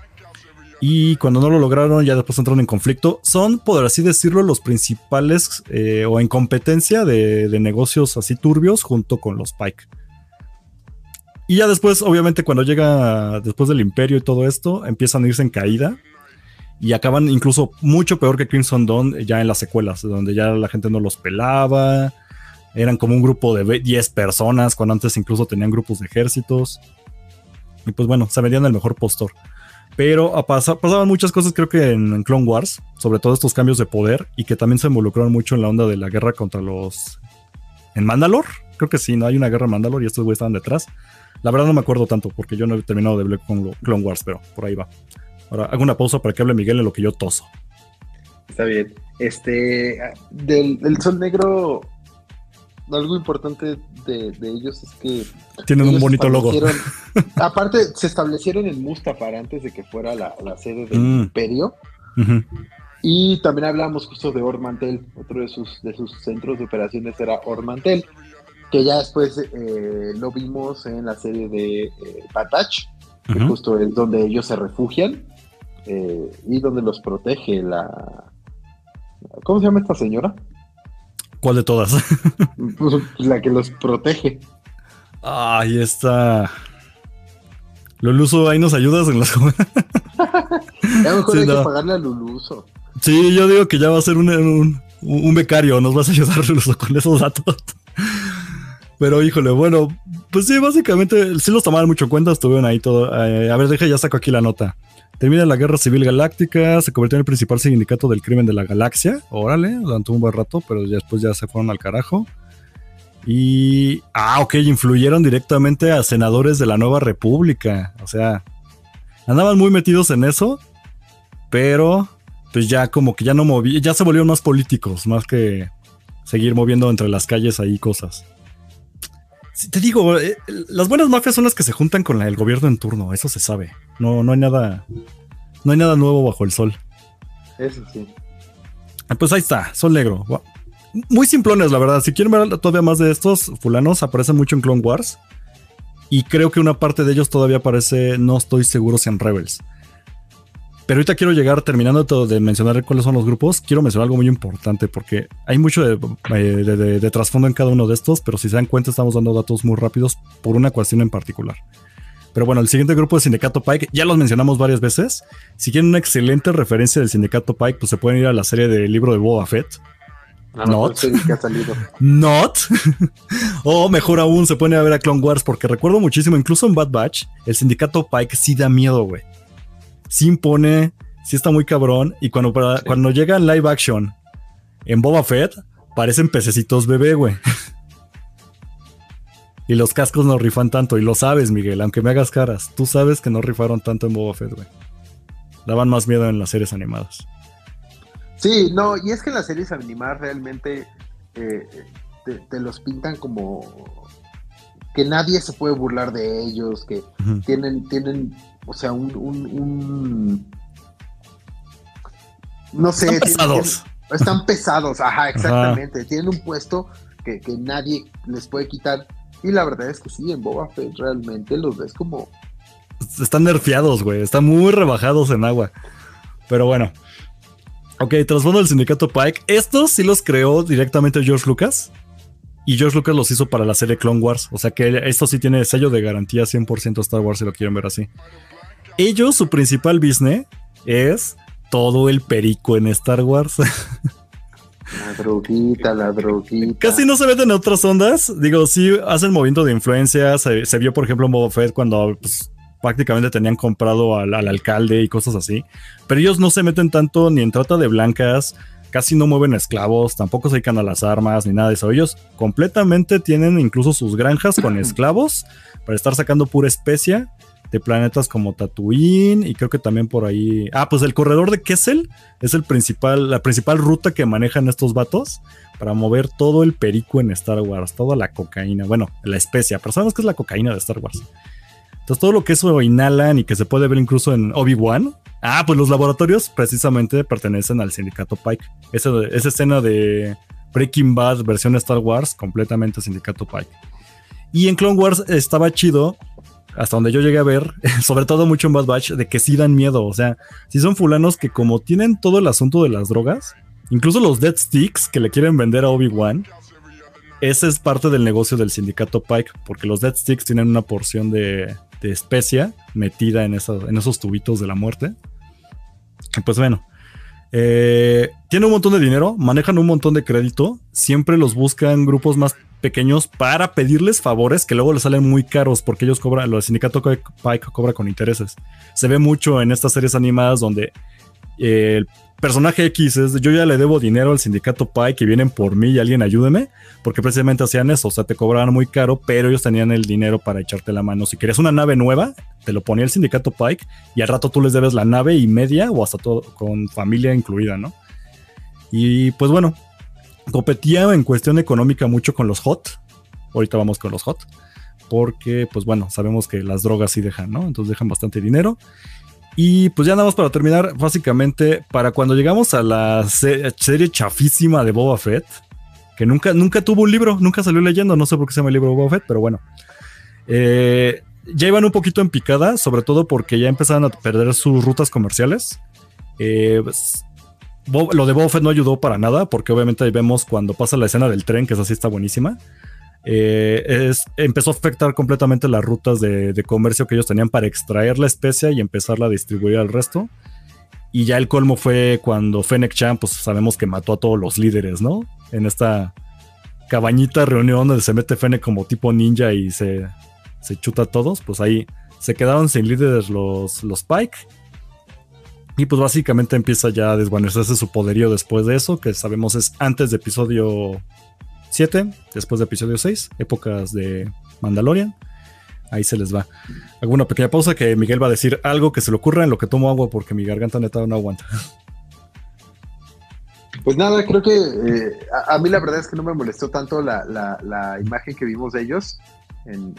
Y cuando no lo lograron, ya después entraron en conflicto. Son, por así decirlo, los principales eh, o en competencia de, negocios así turbios junto con los Pike. Y ya después, obviamente, cuando llega después del imperio y todo esto, empiezan a irse en caída. Y acaban incluso mucho peor que Crimson Dawn ya en las secuelas, donde ya la gente no los pelaba. Eran como un grupo de 10 personas, cuando antes incluso tenían grupos de ejércitos. Y pues bueno, se vendían el mejor postor. Pero pasaban muchas cosas, creo que en, Clone Wars, sobre todo estos cambios de poder, y que también se involucraron mucho en la onda de la guerra contra los. En Mandalor, creo que sí, ¿no? Hay una guerra en Mandalor y estos güeyes estaban detrás. La verdad no me acuerdo tanto, porque yo no he terminado de ver Clone Wars, pero por ahí va. Ahora hago una pausa para que hable Miguel en lo que yo toso. Está bien. Este, del, del Sol Negro, algo importante de, ellos es que tienen un bonito logo. aparte, se establecieron en Mustafar antes de que fuera la, sede del mm. Imperio. Y también hablamos justo de Ormantel, otro de sus, de sus centros de operaciones era Ormantel, que ya después eh, lo vimos en la serie de eh, Batach, que justo es donde ellos se refugian eh, y donde los protege la... ¿Cómo se llama esta señora? ¿Cuál de todas? Pues, la que los protege. Ahí está. Luluso, ahí nos ayudas en las Ya mejor hay que pagarle a Luluso. Sí, yo digo que ya va a ser un, becario, nos vas a ayudar Luluso con esos datos. Pero híjole, bueno, pues sí, básicamente sí los tomaron mucho en cuenta, estuvieron ahí todo. Eh, a ver, deja, ya saco aquí la nota. Termina la Guerra Civil Galáctica, se convirtió en el principal sindicato del crimen de la galaxia. Órale, durante un buen rato, pero después ya se fueron al carajo. Y. Ah, ok, influyeron directamente a senadores de la Nueva República. O sea, andaban muy metidos en eso, pero pues ya como que ya no movían, ya se volvieron más políticos, más que seguir moviendo entre las calles ahí cosas. Te digo, eh, las buenas mafias son las que se juntan con el gobierno en turno, eso se sabe. No, no hay nada. No hay nada nuevo bajo el sol. Eso sí. Pues ahí está, Sol Negro. Muy simplones, la verdad. Si quieren ver todavía más de estos fulanos, aparecen mucho en Clone Wars. Y creo que una parte de ellos todavía aparece, no estoy seguro si en Rebels. Pero ahorita quiero llegar, terminando todo de mencionar cuáles son los grupos, quiero mencionar algo muy importante porque hay mucho de, eh, de trasfondo en cada uno de estos, pero si se dan cuenta estamos dando datos muy rápidos por una cuestión en particular. Pero bueno, el siguiente grupo de Sindicato Pike, ya los mencionamos varias veces. Si quieren una excelente referencia del Sindicato Pike, pues se pueden ir a la serie del libro de Boba Fett. Ah, Not. Not. o mejor aún, se pueden ir a ver a Clone Wars, porque recuerdo muchísimo, incluso en Bad Batch, el Sindicato Pike sí da miedo, güey. Sí impone, sí está muy cabrón. Y cuando, cuando llega en live action en Boba Fett, parecen pececitos bebé, güey. Y los cascos no rifan tanto, y lo sabes, Miguel, aunque me hagas caras. Tú sabes que no rifaron tanto en Boba Fett, güey. Daban más miedo en las series animadas. Sí, no, y es que en las series animadas realmente eh, te, los pintan como que nadie se puede burlar de ellos, que tienen, tienen, o sea, un, no sé. Están pesados. están pesados, ajá, exactamente. Tienen un puesto que, que nadie les puede quitar y la verdad es que sí, en Boba Fett realmente los ves como. Están nerfeados, güey. Están muy rebajados en agua. Pero bueno. Ok, trasfondo del sindicato Pike. Estos sí los creó directamente George Lucas. Y George Lucas los hizo para la serie Clone Wars. O sea que esto sí tiene sello de garantía 100% Star Wars si lo quieren ver así. Ellos, su principal business es todo el perico en Star Wars. La droguita, la droguita. Casi no se meten en otras ondas. Digo, sí hacen movimiento de influencia. Se, vio, por ejemplo, en Boba Fett cuando pues, prácticamente tenían comprado al, alcalde y cosas así. Pero ellos no se meten tanto ni en trata de blancas. Casi no mueven esclavos, tampoco se dedican a las armas ni nada de eso. Ellos completamente tienen incluso sus granjas con esclavos para estar sacando pura especia planetas como Tatooine y creo que también por ahí. Ah, pues el corredor de Kessel es el principal, la principal ruta que manejan estos vatos para mover todo el perico en Star Wars, toda la cocaína, bueno, la especia, pero sabemos que es la cocaína de Star Wars. Entonces todo lo que eso inhalan y que se puede ver incluso en Obi-Wan. Ah, pues los laboratorios precisamente pertenecen al sindicato Pike. Esa, esa escena de Breaking Bad versión Star Wars, completamente sindicato Pike. Y en Clone Wars estaba chido hasta donde yo llegué a ver, sobre todo mucho en Bad Batch, de que sí dan miedo. O sea, si son fulanos que como tienen todo el asunto de las drogas, incluso los Dead Sticks que le quieren vender a Obi-Wan, ese es parte del negocio del sindicato Pike, porque los Dead Sticks tienen una porción de, especia metida en, en esos tubitos de la muerte. Pues bueno, Eh, tiene un montón de dinero, manejan un montón de crédito, siempre los buscan grupos más pequeños para pedirles favores que luego les salen muy caros porque ellos cobran, el sindicato Pike cobra con intereses. Se ve mucho en estas series animadas donde eh, el personaje X es, yo ya le debo dinero al sindicato Pike que vienen por mí y alguien ayúdeme, porque precisamente hacían eso, o sea, te cobraban muy caro, pero ellos tenían el dinero para echarte la mano. Si querías una nave nueva, te lo ponía el sindicato Pike y al rato tú les debes la nave y media o hasta todo con familia incluida, ¿no? Y pues bueno, competía en cuestión económica mucho con los hot. Ahorita vamos con los hot. Porque, pues bueno, sabemos que las drogas sí dejan, ¿no? Entonces dejan bastante dinero. Y pues ya nada más para terminar, básicamente, para cuando llegamos a la serie chafísima de Boba Fett, que nunca, nunca tuvo un libro, nunca salió leyendo, no sé por qué se llama el libro Boba Fett, pero bueno. Eh, ya iban un poquito en picada, sobre todo porque ya empezaban a perder sus rutas comerciales. Eh, pues, lo de Boba Fett no ayudó para nada, porque obviamente ahí vemos cuando pasa la escena del tren, que es así está buenísima. Eh, empezó a afectar completamente las rutas de, comercio que ellos tenían para extraer la especia y empezarla a distribuir al resto. Y ya el colmo fue cuando Fennec Chan, pues sabemos que mató a todos los líderes, ¿no? En esta cabañita reunión donde se mete Fennec como tipo ninja y se, se chuta a todos, pues ahí se quedaron sin líderes los, los Pike. Y pues básicamente empieza ya a desvanecerse su poderío después de eso, que sabemos es antes de episodio 7, después de episodio 6, épocas de Mandalorian. Ahí se les va. Hago una pequeña pausa que Miguel va a decir algo que se le ocurra en lo que tomo agua porque mi garganta neta no aguanta. Pues nada, creo que eh, a, mí la verdad es que no me molestó tanto la, imagen que vimos de ellos en,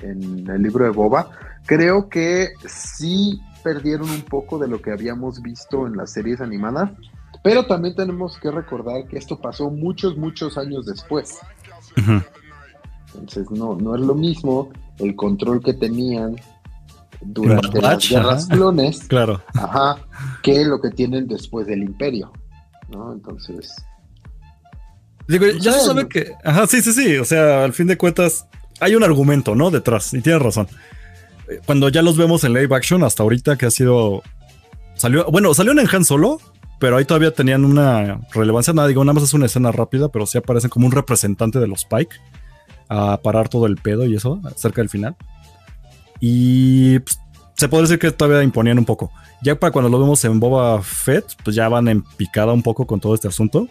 el libro de Boba. Creo que sí perdieron un poco de lo que habíamos visto en las series animadas, pero también tenemos que recordar que esto pasó muchos, muchos años después. Entonces no, no es lo mismo el control que tenían durante las guerras clones claro. ajá, que lo que tienen después del imperio. ¿no? Entonces. Digo, ya se sabe que. Ajá, sí, sí, sí. O sea, al fin de cuentas, hay un argumento, ¿no? Detrás. Y tienes razón. Cuando ya los vemos en live action, hasta ahorita que ha sido. Salió. Bueno, salió en Han Solo, pero ahí todavía tenían una relevancia. Nada, digo, nada más es una escena rápida, pero sí aparecen como un representante de los Pike a parar todo el pedo y eso, cerca del final. Y pues, se puede decir que todavía imponían un poco. Ya para cuando lo vemos en Boba Fett, pues ya van en picada un poco con todo este asunto.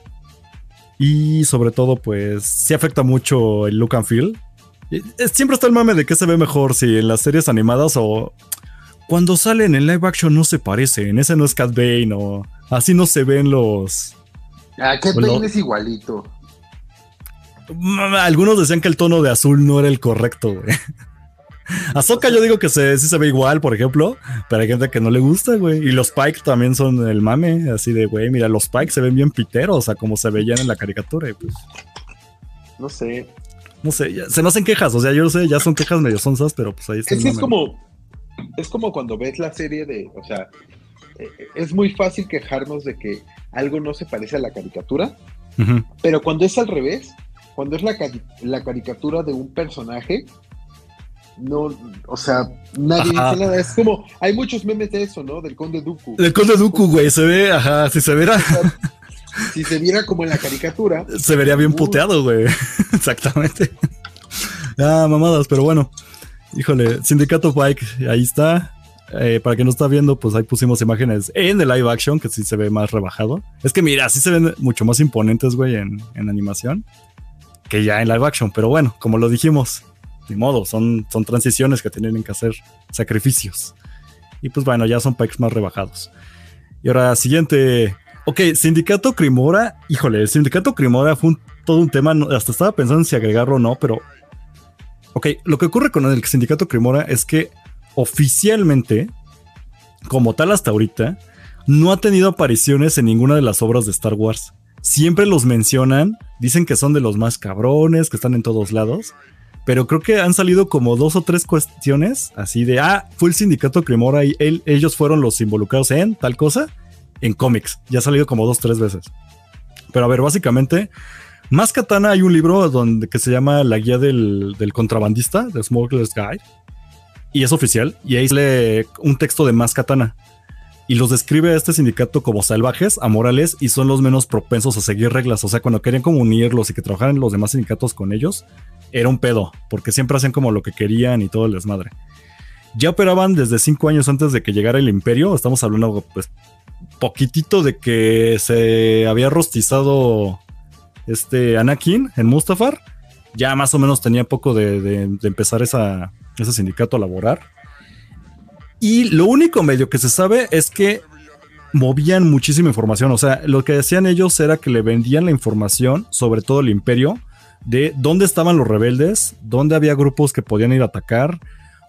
Y sobre todo, pues sí afecta mucho el look and feel. Siempre está el mame de que se ve mejor si en las series animadas o cuando salen en live action no se parecen. Ese no es Cat Bane o así no se ven los. Ah, Cat Bane es igualito. Algunos decían que el tono de azul no era el correcto, güey. Ahsoka yo digo que se, sí se ve igual, por ejemplo, pero hay gente que no le gusta, güey. Y los Pike también son el mame, así de, güey, mira, los Pike se ven bien piteros, o sea, como se veían en la caricatura. pues. No sé. No sé, se no hacen quejas, o sea, yo no sé, ya son quejas medio sonsas, pero pues ahí está. Es, es como, es como cuando ves la serie de, o sea, es muy fácil quejarnos de que algo no se parece a la caricatura, pero cuando es al revés, cuando es la, la caricatura de un personaje, no, o sea, nadie dice nada. Es como, hay muchos memes de eso, ¿no? Del Conde Dooku. Del Conde Dooku, güey, se ve, ajá, si se viera. si se viera como en la caricatura. Se vería bien puteado, güey. Exactamente. Ah, mamadas, pero bueno. Híjole, Sindicato Bike, ahí está. Eh, para que no está viendo, pues ahí pusimos imágenes en el live action, que sí se ve más rebajado. Es que mira, sí se ven mucho más imponentes, güey, en, en animación que ya en live action. Pero bueno, como lo dijimos, ni modo, son, son transiciones que tienen que hacer sacrificios. Y pues bueno, ya son packs más rebajados. Y ahora, siguiente. Ok, Sindicato Crimora. Híjole, el Sindicato Crimora fue todo un tema. Hasta estaba pensando en si agregarlo o no, pero. Ok, lo que ocurre con el Sindicato Crimora es que oficialmente, como tal hasta ahorita, no ha tenido apariciones en ninguna de las obras de Star Wars. Siempre los mencionan, dicen que son de los más cabrones, que están en todos lados, pero creo que han salido como dos o tres cuestiones así de, ah, fue el sindicato Cremora y ellos fueron los involucrados en tal cosa, en cómics. Ya ha salido como dos o tres veces. Pero a ver, básicamente, más Katana hay un libro donde, que se llama La guía del, del contrabandista, de Smuggler's Guide, y es oficial, y ahí sale un texto de más Katana. y los describe a este sindicato como salvajes, amorales y son los menos propensos a seguir reglas. O sea, cuando querían como unirlos y que trabajaran los demás sindicatos con ellos, era un pedo, porque siempre hacían como lo que querían y todo el desmadre. Ya operaban desde cinco años antes de que llegara el imperio. Estamos hablando, pues, poquitito de que se había rostizado este Anakin en Mustafar. Ya más o menos tenía poco de, empezar esa, ese sindicato a laborar. Y lo único medio que se sabe es que movían muchísima información. O sea, lo que decían ellos era que le vendían la información, sobre todo el imperio, de dónde estaban los rebeldes, dónde había grupos que podían ir a atacar,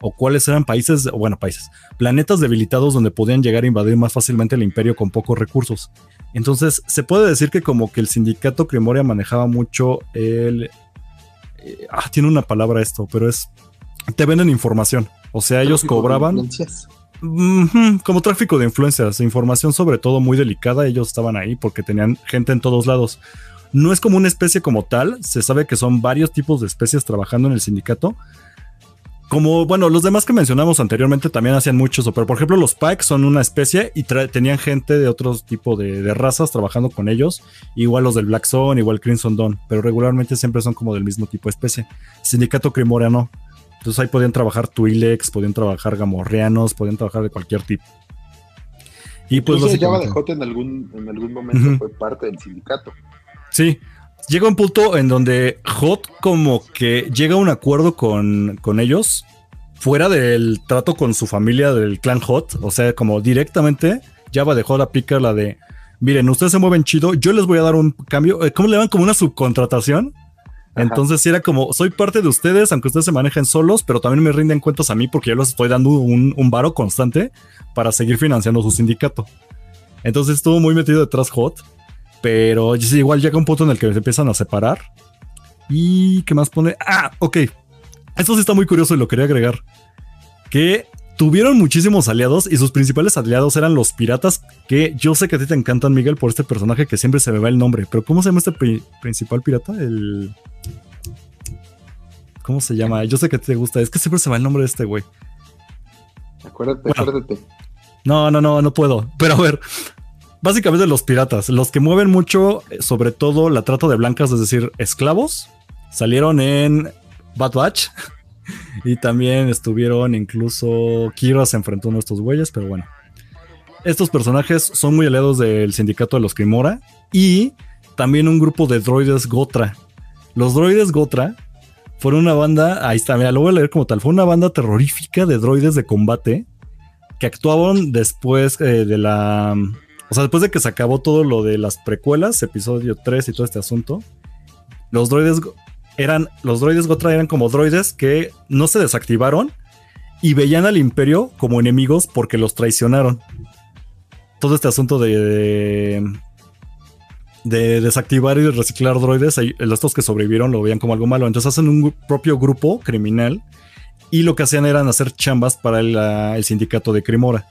o cuáles eran países, o bueno, países, planetas debilitados donde podían llegar a invadir más fácilmente el imperio con pocos recursos. Entonces, se puede decir que como que el sindicato Crimoria manejaba mucho el... Eh, ah, tiene una palabra esto, pero es... Te venden información. O sea, ellos cobraban. como tráfico de influencias, información sobre todo muy delicada, ellos estaban ahí porque tenían gente en todos lados. No es como una especie como tal, se sabe que son varios tipos de especies trabajando en el sindicato. Como, bueno, los demás que mencionamos anteriormente también hacían mucho eso, pero por ejemplo los Pikes son una especie y tenían gente de otros tipos de, de, razas trabajando con ellos, igual los del Black Zone, igual Crimson Dawn, pero regularmente siempre son como del mismo tipo de especie. Sindicato Crimoria no, entonces ahí podían trabajar Twi'leks, podían trabajar Gamorreanos, podían trabajar de cualquier tipo. Y pues Incluso Java de Hot en algún, en algún momento fue parte del sindicato. Sí, llega un punto en donde Hot como que llega a un acuerdo con, con ellos fuera del trato con su familia del clan Hot, o sea, como directamente Java dejó la pica la de, miren, ustedes se mueven chido, yo les voy a dar un cambio, eh, ¿cómo le dan como una subcontratación? Entonces era como, soy parte de ustedes, aunque ustedes se manejen solos, pero también me rinden cuentas a mí porque yo les estoy dando un, un varo constante para seguir financiando su sindicato. Entonces estuvo muy metido detrás Hot, pero igual llega un punto en el que se empiezan a separar. ¿Y qué más pone? Ah, ok. Esto sí está muy curioso y lo quería agregar. Que tuvieron muchísimos aliados y sus principales aliados eran los piratas, que yo sé que a ti te encantan, Miguel, por este personaje que siempre se me va el nombre, pero ¿cómo se llama este principal pirata? El... ¿Cómo se llama? Yo sé que te gusta, es que siempre se va el nombre de este güey. Acuérdate, acuérdate. No, no, no, no puedo. Pero a ver, básicamente los piratas, los que mueven mucho, eh, sobre todo la trata de blancas, es decir, esclavos, salieron en Bad Batch. y también estuvieron incluso Kira se enfrentó a estos güeyes, pero bueno. Estos personajes son muy aliados del sindicato de los Kimora y también un grupo de droides Gotra. Los droides Gotra fueron una banda, ahí está, mira, lo voy a leer como tal, fue una banda terrorífica de droides de combate que actuaban después eh, de la... O sea, después de que se acabó todo lo de las precuelas, episodio 3 y todo este asunto, los droides eran, los droides Gotra eran como droides que no se desactivaron y veían al imperio como enemigos porque los traicionaron. Todo este asunto de, de desactivar y reciclar droides, estos que sobrevivieron lo veían como algo malo. Entonces hacen un propio grupo criminal y lo que hacían eran hacer chambas para el, sindicato de Crimora.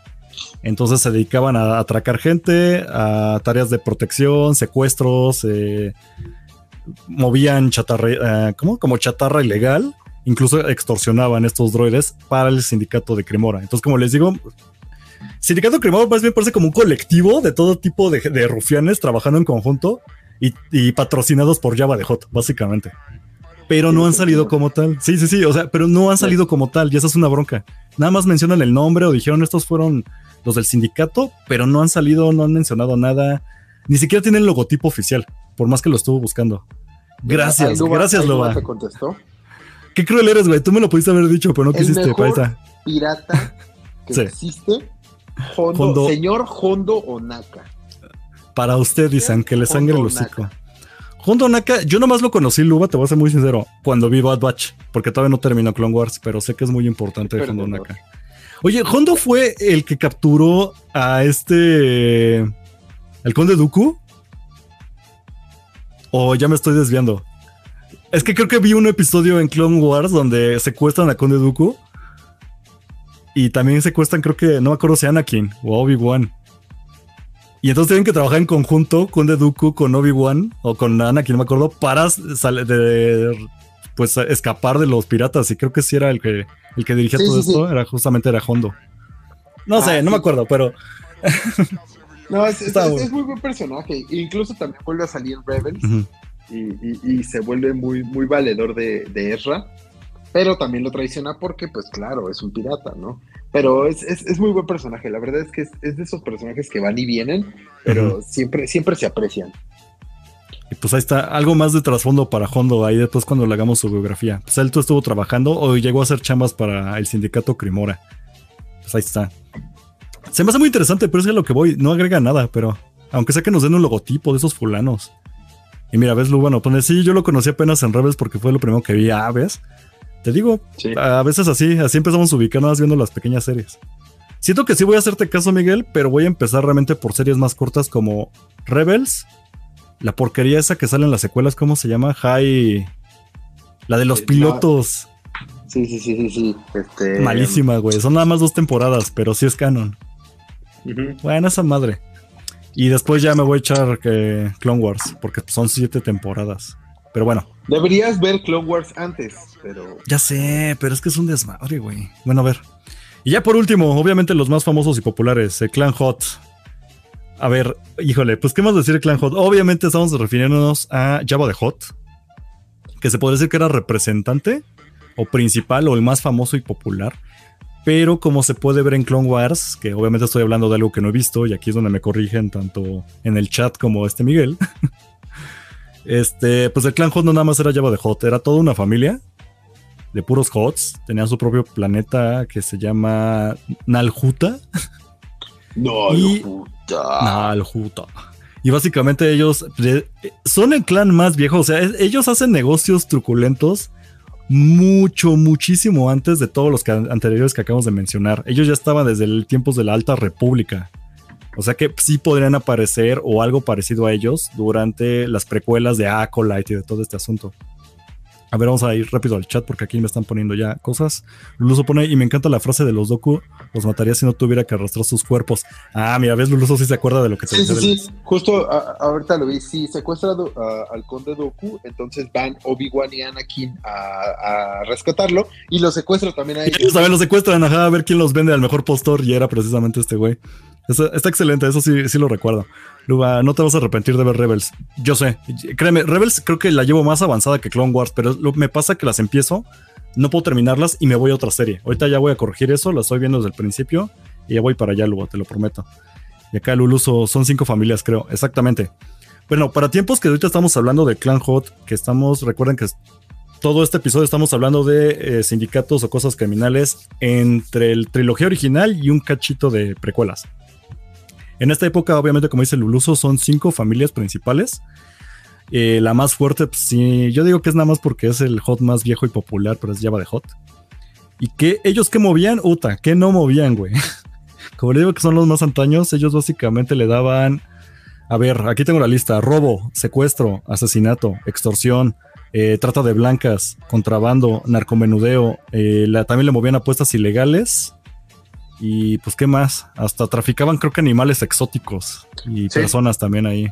Entonces se dedicaban a, atracar gente, a tareas de protección, secuestros, eh, movían chatarra, eh, como chatarra ilegal, incluso extorsionaban estos droides para el sindicato de Cremora. Entonces, como les digo, Sindicato Cremora más bien parece como un colectivo de todo tipo de, rufianes trabajando en conjunto y, patrocinados por Java de Hot, básicamente. Pero no han salido como tal. Sí, sí, sí, o sea, pero no han salido como tal y esa es una bronca. Nada más mencionan el nombre o dijeron estos fueron los del sindicato, pero no han salido, no han mencionado nada. Ni siquiera tienen logotipo oficial, por más que lo estuvo buscando. Gracias, gracias, Loba. te contestó? Qué cruel eres, güey. Tú me lo pudiste haber dicho, pero no quisiste. Mejor pirata que existe, Hondo, señor Hondo Onaka. Para usted, dicen, que le sangre el hocico. Hondo Onaka, yo nomás lo conocí, Luba, te voy a ser muy sincero, cuando vi Bad Batch, porque todavía no terminó Clone Wars, pero sé que es muy importante Hondo Onaka. Oye, Hondo fue el que capturó a este. ¿El conde Dooku? O ya me estoy desviando. Es que creo que vi un episodio en Clone Wars donde secuestran a Conde Dooku. Y también secuestran, creo que, no me acuerdo si Anakin o Obi-Wan. Y entonces tienen que trabajar en conjunto Conde Dooku con Obi-Wan o con Anakin, no me acuerdo, para de, pues escapar de los piratas. Y creo que sí era el que, el que dirigía todo esto, era justamente era Hondo. No sé, ah, no me acuerdo, pero no, es, muy buen personaje. Incluso también vuelve a salir Rebels y, se vuelve muy, muy valedor de, de Ezra pero también lo traiciona porque, pues claro, es un pirata, ¿no? Pero es, es, muy buen personaje, la verdad es que es, de esos personajes que van y vienen, pero siempre, siempre se aprecian. Y pues ahí está, algo más de trasfondo para Hondo ahí después cuando le hagamos su biografía. Pues él estuvo trabajando o llegó a hacer chambas para el sindicato Crimora. Pues ahí está. Se me hace muy interesante, pero es que lo que voy, no agrega nada, pero aunque sea que nos den un logotipo de esos fulanos. Y mira, ves, bueno, pone, sí, yo lo conocí apenas en Rebels porque fue lo primero que vi, ah, ¿ves? Te digo, a veces así, así empezamos a ubicar más viendo las pequeñas series. Siento que sí voy a hacerte caso, Miguel, pero voy a empezar realmente por series más cortas como Rebels, la porquería esa que sale en las secuelas, ¿cómo se llama? High. La de los pilotos. Sí, sí, sí, sí, sí. Este, Malísima, güey. Son nada más dos temporadas, pero sí es canon. Bueno, esa madre. Y después ya me voy a echar Clone Wars, porque son siete temporadas. Pero bueno. Deberías ver Clone Wars antes, pero. Ya sé, pero es que es un desmadre, güey. Bueno, a ver. Y ya por último, obviamente los más famosos y populares, el Clan Hot. A ver, híjole, pues qué más decir Clan Hot. Obviamente estamos refiriéndonos a Java de Hot, que se podría decir que era representante o principal o el más famoso y popular. Pero como se puede ver en Clone Wars, que obviamente estoy hablando de algo que no he visto y aquí es donde me corrigen tanto en el chat como este Miguel. Este, pues el clan Hot no nada más era Java de Hot, era toda una familia de puros Hots. Tenían su propio planeta que se llama Naljuta. Naljuta. Naljuta. Y básicamente ellos son el clan más viejo. O sea, ellos hacen negocios truculentos mucho, muchísimo antes de todos los anteriores que acabamos de mencionar. Ellos ya estaban desde el tiempos de la Alta República. O sea que sí podrían aparecer o algo parecido a ellos durante las precuelas de Acolyte y de todo este asunto. A ver, vamos a ir rápido al chat porque aquí me están poniendo ya cosas. Luluso pone, y me encanta la frase de los Doku, los mataría si no tuviera que arrastrar sus cuerpos. Ah, mira, ves, Luluso sí se acuerda de lo que te Sí, sí, sí, justo ahorita lo vi. Si secuestra al conde Doku, entonces van Obi-Wan y Anakin a, rescatarlo y lo secuestra también a ellos. ellos también lo secuestran, ajá, a ver quién los vende al mejor postor y era precisamente este güey. Está, excelente, eso sí, lo recuerdo. Luba, no te vas a arrepentir de ver Rebels. Yo sé, créeme, Rebels creo que la llevo más avanzada que Clone Wars, pero me pasa que las empiezo, no puedo terminarlas y me voy a otra serie. Ahorita ya voy a corregir eso, la estoy viendo desde el principio y ya voy para allá, Luba, te lo prometo. Y acá Luluso son cinco familias, creo, exactamente. Bueno, para tiempos que ahorita estamos hablando de Clan Hot, que estamos, recuerden que todo este episodio estamos hablando de eh, sindicatos o cosas criminales entre el trilogía original y un cachito de precuelas. En esta época, obviamente, como dice Luluso, son cinco familias principales. Eh, la más fuerte, pues sí, yo digo que es nada más porque es el hot más viejo y popular, pero es Java de Hot. Y que ellos que movían, Uta, que no movían, güey. Como le digo que son los más antaños, ellos básicamente le daban, a ver, aquí tengo la lista, robo, secuestro, asesinato, extorsión, eh, trata de blancas, contrabando, narcomenudeo, eh, también le movían apuestas ilegales y pues, ¿qué más? Hasta traficaban, creo que animales exóticos y personas también ahí.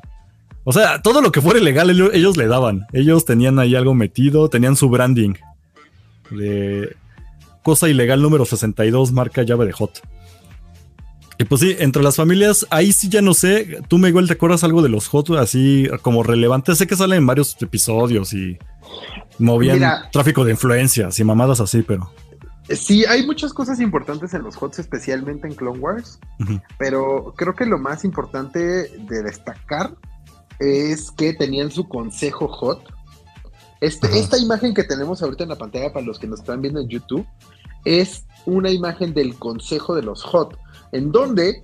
O sea, todo lo que fuera ilegal ellos, le daban. Ellos tenían ahí algo metido, tenían su branding de cosa ilegal número 62, marca llave de hot. Y pues sí, entre las familias, ahí sí ya no sé. Tú, Miguel, ¿te acuerdas algo de los hot así como relevantes? Sé que salen en varios episodios y movían tráfico de influencias y mamadas así, pero. Sí, hay muchas cosas importantes en los HOTS, especialmente en Clone Wars, pero creo que lo más importante de destacar es que tenían su consejo HOT. Este, esta imagen que tenemos ahorita en la pantalla para los que nos están viendo en YouTube es una imagen del consejo de los HOT, en donde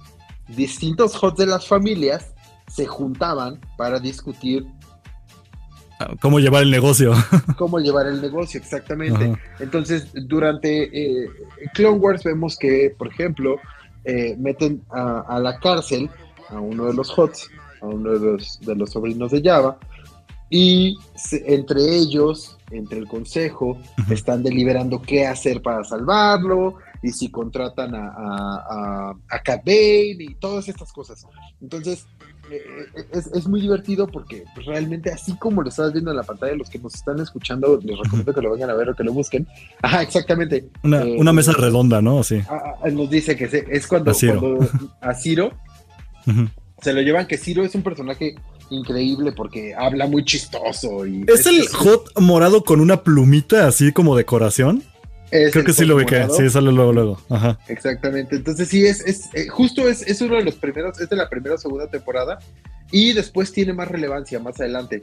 distintos HOTs de las familias se juntaban para discutir cómo llevar el negocio. cómo llevar el negocio, exactamente. Entonces, durante eh, Clone Wars vemos que, por ejemplo, eh, meten a, la cárcel a uno de los HOTS, a uno de los, de los sobrinos de Java, y entre ellos, entre el consejo, están deliberando qué hacer para salvarlo, y si contratan a, a, a, y todas estas cosas. Entonces, eh, es, muy divertido porque realmente así como lo estás viendo en la pantalla, los que nos están escuchando, les recomiendo que lo vayan a ver o que lo busquen. Ajá, exactamente. Una, eh, mesa redonda, ¿no? Sí. nos dice que es cuando, a Ciro. Se lo llevan que Ciro es un personaje increíble porque habla muy chistoso. Y ¿Es, el hot morado con una plumita así como decoración? Creo que sí lo que sí, sale luego, luego. Ajá. Exactamente. Entonces, sí, es, es eh, justo es, es, uno de los primeros, es de la primera o segunda temporada. Y después tiene más relevancia más adelante.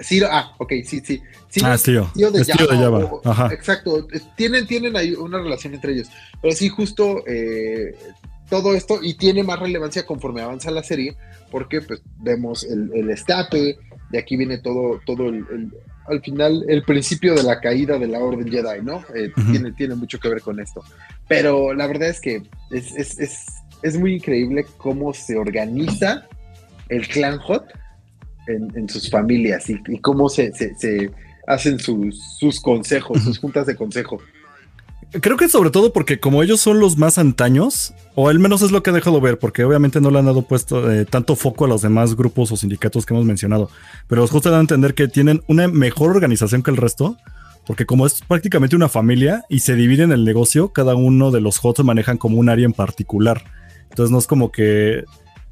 Ciro, ah, ok, sí, sí. ah, tío. Tío de, Java, Ajá. Exacto. Tienen, tienen ahí una relación entre ellos. Pero sí, justo eh, todo esto, y tiene más relevancia conforme avanza la serie, porque pues vemos el, el estape, de aquí viene todo, todo el al final el principio de la caída de la Orden Jedi, ¿no? Eh, tiene, tiene mucho que ver con esto. Pero la verdad es que es, muy increíble cómo se organiza el clan Hot en, sus familias y, cómo se, hacen sus, sus consejos, sus juntas de consejo. Creo que sobre todo porque como ellos son los más antaños, o al menos es lo que he dejado ver, porque obviamente no le han dado puesto eh, tanto foco a los demás grupos o sindicatos que hemos mencionado, pero los justo dan a entender que tienen una mejor organización que el resto, porque como es prácticamente una familia y se dividen el negocio, cada uno de los HOTS manejan como un área en particular. Entonces no es como que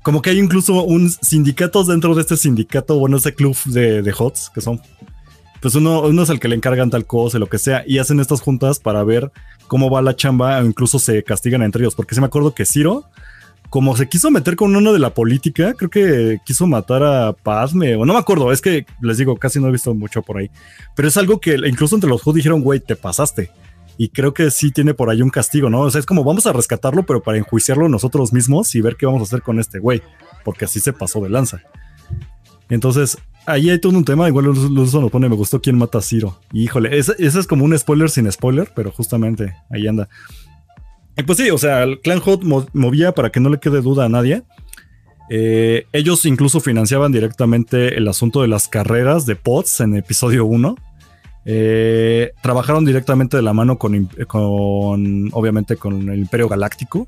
como que hay incluso un sindicato dentro de este sindicato, bueno, ese club de, de HOTS, que son pues uno, uno es el que le encargan tal cosa, lo que sea, y hacen estas juntas para ver cómo va la chamba, o incluso se castigan entre ellos. Porque se me acuerdo que Ciro, como se quiso meter con uno de la política, creo que quiso matar a Pazme, o no me acuerdo, es que les digo, casi no he visto mucho por ahí. Pero es algo que incluso entre los juegos dijeron, güey, te pasaste. Y creo que sí tiene por ahí un castigo, ¿no? O sea, es como vamos a rescatarlo, pero para enjuiciarlo nosotros mismos y ver qué vamos a hacer con este güey, porque así se pasó de lanza. Entonces, ahí hay todo un tema. Igual Luzo nos pone, me gustó quién mata a Ciro. híjole, ese, es como un spoiler sin spoiler, pero justamente ahí anda. Y pues sí, o sea, el Clan Hot movía para que no le quede duda a nadie. Eh, ellos incluso financiaban directamente el asunto de las carreras de POTS en episodio 1. Eh, trabajaron directamente de la mano con, con, obviamente, con el Imperio Galáctico.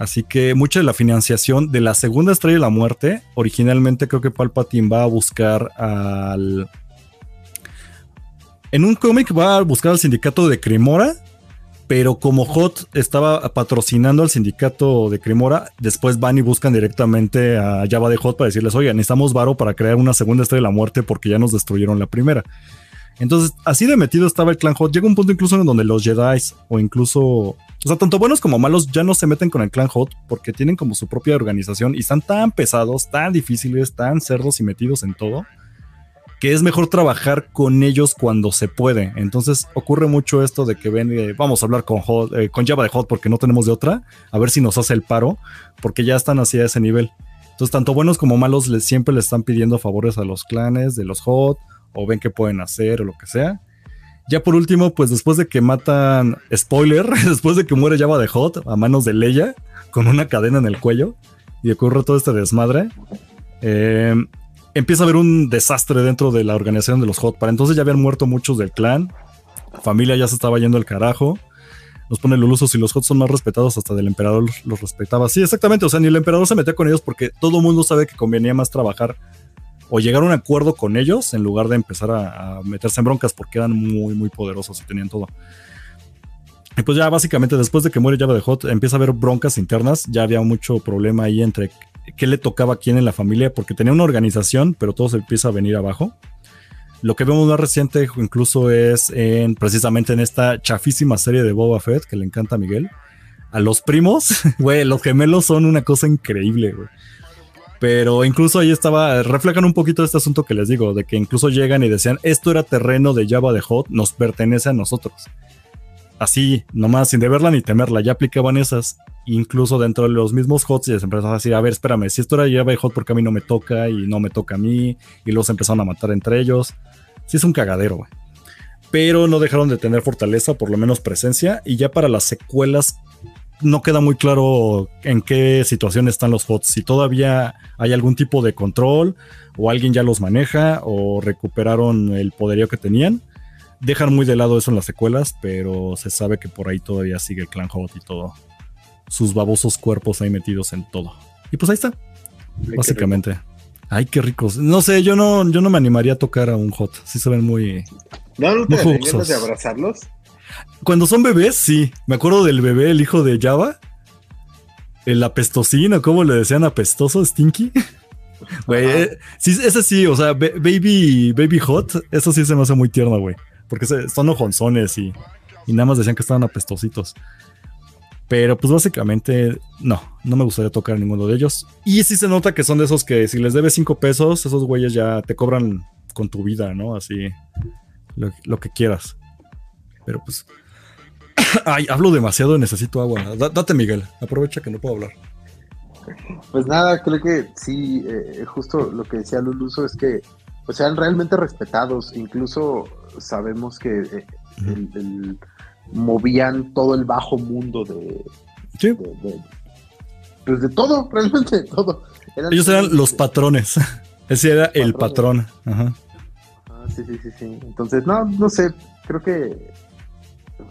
Así que mucha de la financiación de la segunda estrella de la muerte, originalmente creo que Palpatine va a buscar al... En un cómic va a buscar al sindicato de Cremora, pero como Hot estaba patrocinando al sindicato de Cremora, después van y buscan directamente a Java de Hot para decirles, oye, necesitamos varo para crear una segunda estrella de la muerte porque ya nos destruyeron la primera. Entonces, así de metido estaba el clan Hot. Llega un punto incluso en donde los Jedi o incluso o sea, tanto buenos como malos ya no se meten con el clan Hot porque tienen como su propia organización y están tan pesados, tan difíciles, tan cerdos y metidos en todo, que es mejor trabajar con ellos cuando se puede. Entonces ocurre mucho esto de que ven, eh, vamos a hablar con, eh, con Java de Hot porque no tenemos de otra, a ver si nos hace el paro, porque ya están así a ese nivel. Entonces, tanto buenos como malos siempre le están pidiendo favores a los clanes de los Hot o ven qué pueden hacer o lo que sea. Ya por último, pues después de que matan, spoiler, después de que muere Java de Hot a manos de Leia con una cadena en el cuello y ocurre todo este desmadre, eh, empieza a haber un desastre dentro de la organización de los Hot. Para entonces ya habían muerto muchos del clan, familia ya se estaba yendo al carajo. Nos pone Luluso si los Hot son más respetados, hasta del emperador los respetaba. Sí, exactamente. O sea, ni el emperador se metía con ellos porque todo el mundo sabe que convenía más trabajar o llegar a un acuerdo con ellos en lugar de empezar a, meterse en broncas porque eran muy, muy poderosos y tenían todo. Y pues ya básicamente después de que muere Java de Hot empieza a haber broncas internas, ya había mucho problema ahí entre qué le tocaba a quién en la familia, porque tenía una organización, pero todo se empieza a venir abajo. Lo que vemos más reciente incluso es en precisamente en esta chafísima serie de Boba Fett que le encanta a Miguel. A los primos, güey, los gemelos son una cosa increíble, güey. Pero incluso ahí estaba, reflejan un poquito este asunto que les digo, de que incluso llegan y decían, esto era terreno de Java de Hot, nos pertenece a nosotros. Así, nomás, sin deberla ni temerla, ya aplicaban esas. Incluso dentro de los mismos HOTs y les empezaron a decir, a ver, espérame, si esto era Java de Hot, porque a mí no me toca y no me toca a mí? Y se empezaron a matar entre ellos. Sí es un cagadero, güey. Pero no dejaron de tener fortaleza, por lo menos presencia, y ya para las secuelas no queda muy claro en qué situación están los HOTS. Si todavía hay algún tipo de control, o alguien ya los maneja, o recuperaron el poderío que tenían. Dejan muy de lado eso en las secuelas, pero se sabe que por ahí todavía sigue el clan Hot y todo. Sus babosos cuerpos ahí metidos en todo. Y pues ahí está. básicamente. Ay, qué ricos. No sé, yo no, yo no me animaría a tocar a un hot. Sí se ven muy. ¿No, no te de abrazarlos? Cuando son bebés, sí. Me acuerdo del bebé, el hijo de Java. el apestosino, ¿cómo le decían apestoso? Stinky. Güey, eh, sí, ese sí, o sea, baby, baby hot, eso sí se me hace muy tierno, güey. Porque son ojonzones y, y nada más decían que estaban apestositos. Pero pues básicamente no, no me gustaría tocar a ninguno de ellos. Y sí se nota que son de esos que si les debes cinco pesos, esos güeyes ya te cobran con tu vida, ¿no? Así lo, que quieras. Pero pues... Ay, hablo demasiado, necesito agua. date Miguel, aprovecha que no puedo hablar. Pues nada, creo que sí, eh, justo lo que decía Luluso es que pues, sean realmente respetados. Incluso sabemos que eh, el movían todo el bajo mundo de, ¿Sí? pues de todo, realmente de todo. Ellos eran los patrones. Ese era el patrón. Ajá. Ah, sí, sí, sí, sí. Entonces, no, no sé, creo que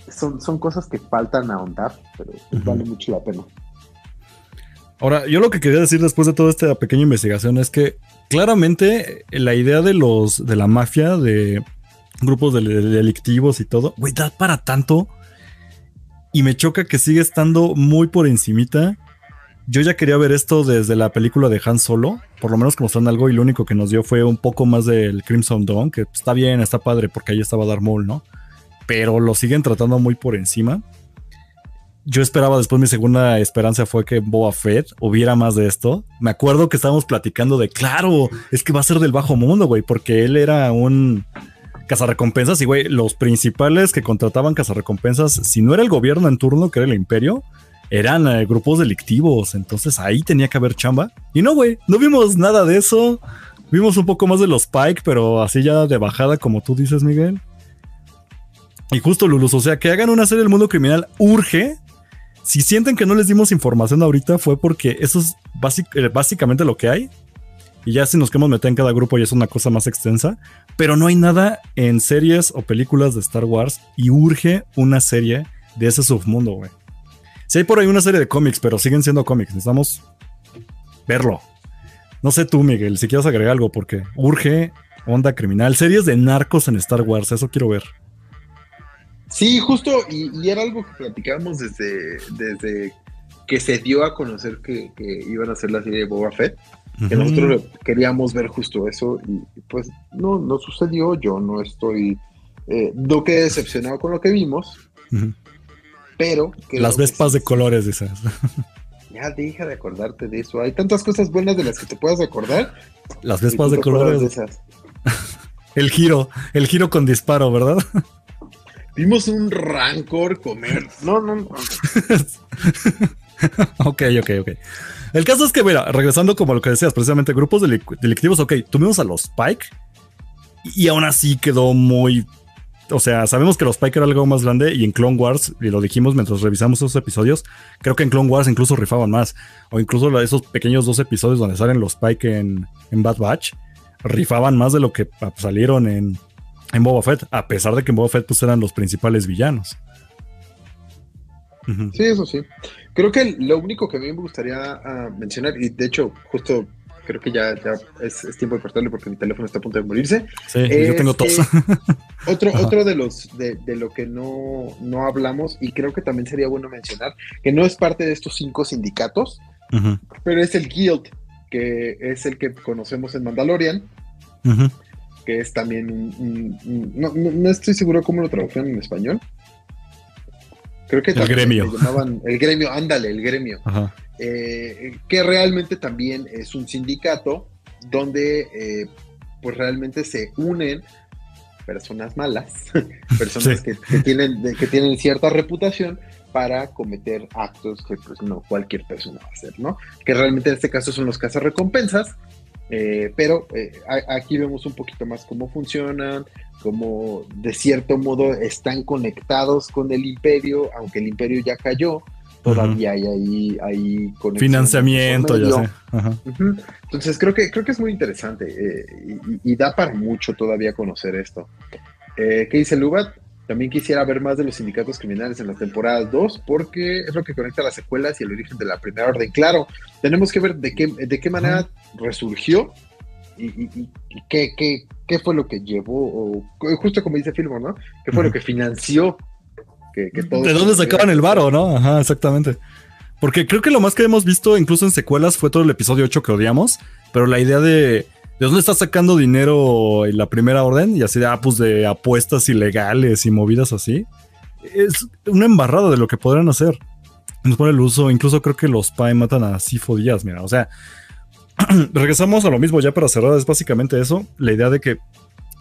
son, son cosas que faltan ahondar, pero vale mucho la pena. Ahora, yo lo que quería decir después de toda esta pequeña investigación es que claramente la idea de los de la mafia, de grupos de, delictivos y todo, güey, da para tanto. Y me choca que sigue estando muy por encimita. Yo ya quería ver esto desde la película de Han Solo, por lo menos que mostraron algo y lo único que nos dio fue un poco más del Crimson Dawn, que está bien, está padre porque ahí estaba Darth Maul, ¿no? Pero lo siguen tratando muy por encima. Yo esperaba después mi segunda esperanza fue que Boba Fett hubiera más de esto. Me acuerdo que estábamos platicando de, claro, es que va a ser del bajo mundo, güey, porque él era un cazarrecompensas y, güey, los principales que contrataban cazarrecompensas, si no era el gobierno en turno, que era el imperio, eran eh, grupos delictivos. Entonces ahí tenía que haber chamba. Y no, güey, no vimos nada de eso. Vimos un poco más de los Pike, pero así ya de bajada, como tú dices, Miguel. Y justo, Lulus, o sea, que hagan una serie del mundo criminal urge. Si sienten que no les dimos información ahorita, fue porque eso es eh, básicamente lo que hay. Y ya si nos queremos meter en cada grupo ya es una cosa más extensa. Pero no hay nada en series o películas de Star Wars y urge una serie de ese submundo, güey. Si hay por ahí una serie de cómics, pero siguen siendo cómics, necesitamos verlo. No sé tú, Miguel, si quieres agregar algo, porque urge onda criminal. Series de narcos en Star Wars, eso quiero ver. Sí, justo, y, era algo que platicábamos desde, desde que se dio a conocer que, que, iban a hacer la serie de Boba Fett que nosotros queríamos ver justo eso y pues no, no sucedió, yo no estoy, eh, no quedé decepcionado con lo que vimos, pero... Las vespas de colores esas. Ya deja de acordarte de eso, hay tantas cosas buenas de las que te puedas acordar. Las vespas de colores. De esas. el giro, el giro con disparo, ¿verdad? Vimos un rancor comer. No, no, no. ok, ok, ok. El caso es que, mira, regresando como lo que decías, precisamente grupos delictivos, ok, tuvimos a los Spike y aún así quedó muy... O sea, sabemos que los Spike era algo más grande y en Clone Wars, y lo dijimos mientras revisamos esos episodios, creo que en Clone Wars incluso rifaban más. O incluso esos pequeños dos episodios donde salen los Spike en, en Bad Batch, rifaban más de lo que salieron en, en Boba Fett, a pesar de que en Boba Fett pues eran los principales villanos. Sí, eso sí. Creo que lo único que a mí me gustaría ah, mencionar, y de hecho, justo creo que ya, ya es, tiempo de cortarle porque mi teléfono está a punto de morirse. Sí, yo tengo tos. otro, otro de los de, lo que no, no, hablamos, y creo que también sería bueno mencionar, que no es parte de estos cinco sindicatos, pero es el Guild, que es el que conocemos en Mandalorian. Que es también un, no, no, estoy seguro cómo lo tradujeron en español, Creo que el gremio. llamaban el gremio, ándale, el gremio. Eh, que realmente también es un sindicato donde eh, pues realmente se unen personas malas, personas que, tienen, que tienen cierta reputación para cometer actos que pues no cualquier persona va a hacer, ¿no? Que realmente en este caso son los recompensas eh, pero aquí vemos un poquito más cómo funcionan, como de cierto modo están conectados con el imperio, aunque el imperio ya cayó, todavía hay ahí, hay financiamiento, ya sé. Entonces creo que creo que es muy interesante eh, y, da para mucho todavía conocer esto. Eh, ¿Qué dice Lubat? También quisiera ver más de los sindicatos criminales en las temporadas 2 porque es lo que conecta las secuelas y el origen de la primera orden. Claro, tenemos que ver de qué, de qué manera resurgió y, qué, qué, fue lo que llevó, o justo como dice Filmo, ¿no? ¿Qué fue lo que financió? Que, ¿De dónde sacaban el varo, no? Ajá, exactamente. Porque creo que lo más que hemos visto, incluso en secuelas, fue todo el episodio 8 que odiamos. Pero la idea de. ¿De dónde está sacando dinero en la primera orden? Y así de, ah, pues de apuestas ilegales y movidas así. Es una embarrada de lo que podrán hacer. Nos pone el uso, incluso creo que los PAE matan a Sifo Díaz, mira. O sea, regresamos a lo mismo ya para cerrar. Es básicamente eso. La idea de que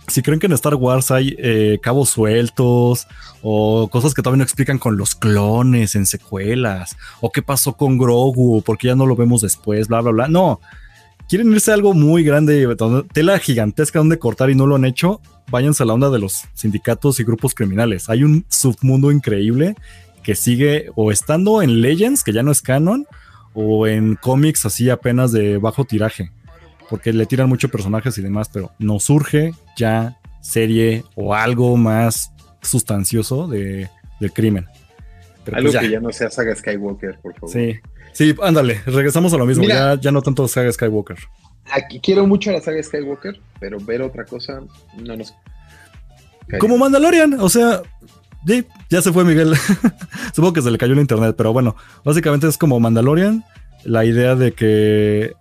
si creen que en Star Wars hay eh, cabos sueltos o cosas que todavía no explican con los clones en secuelas o qué pasó con Grogu porque ya no lo vemos después, bla, bla, bla. No, quieren irse a algo muy grande, tela gigantesca donde cortar y no lo han hecho, váyanse a la onda de los sindicatos y grupos criminales. Hay un submundo increíble que sigue o estando en Legends, que ya no es canon, o en cómics así apenas de bajo tiraje porque le tiran muchos personajes y demás, pero no surge ya serie o algo más sustancioso de, del crimen. algo pues que ya no sea saga Skywalker, por favor. Sí, sí, ándale, regresamos a lo mismo, ya, ya no tanto saga Skywalker. Aquí quiero mucho la saga Skywalker, pero ver otra cosa no nos... Como Mandalorian, o sea, sí, ya se fue Miguel. Supongo que se le cayó el internet, pero bueno, básicamente es como Mandalorian. La idea de que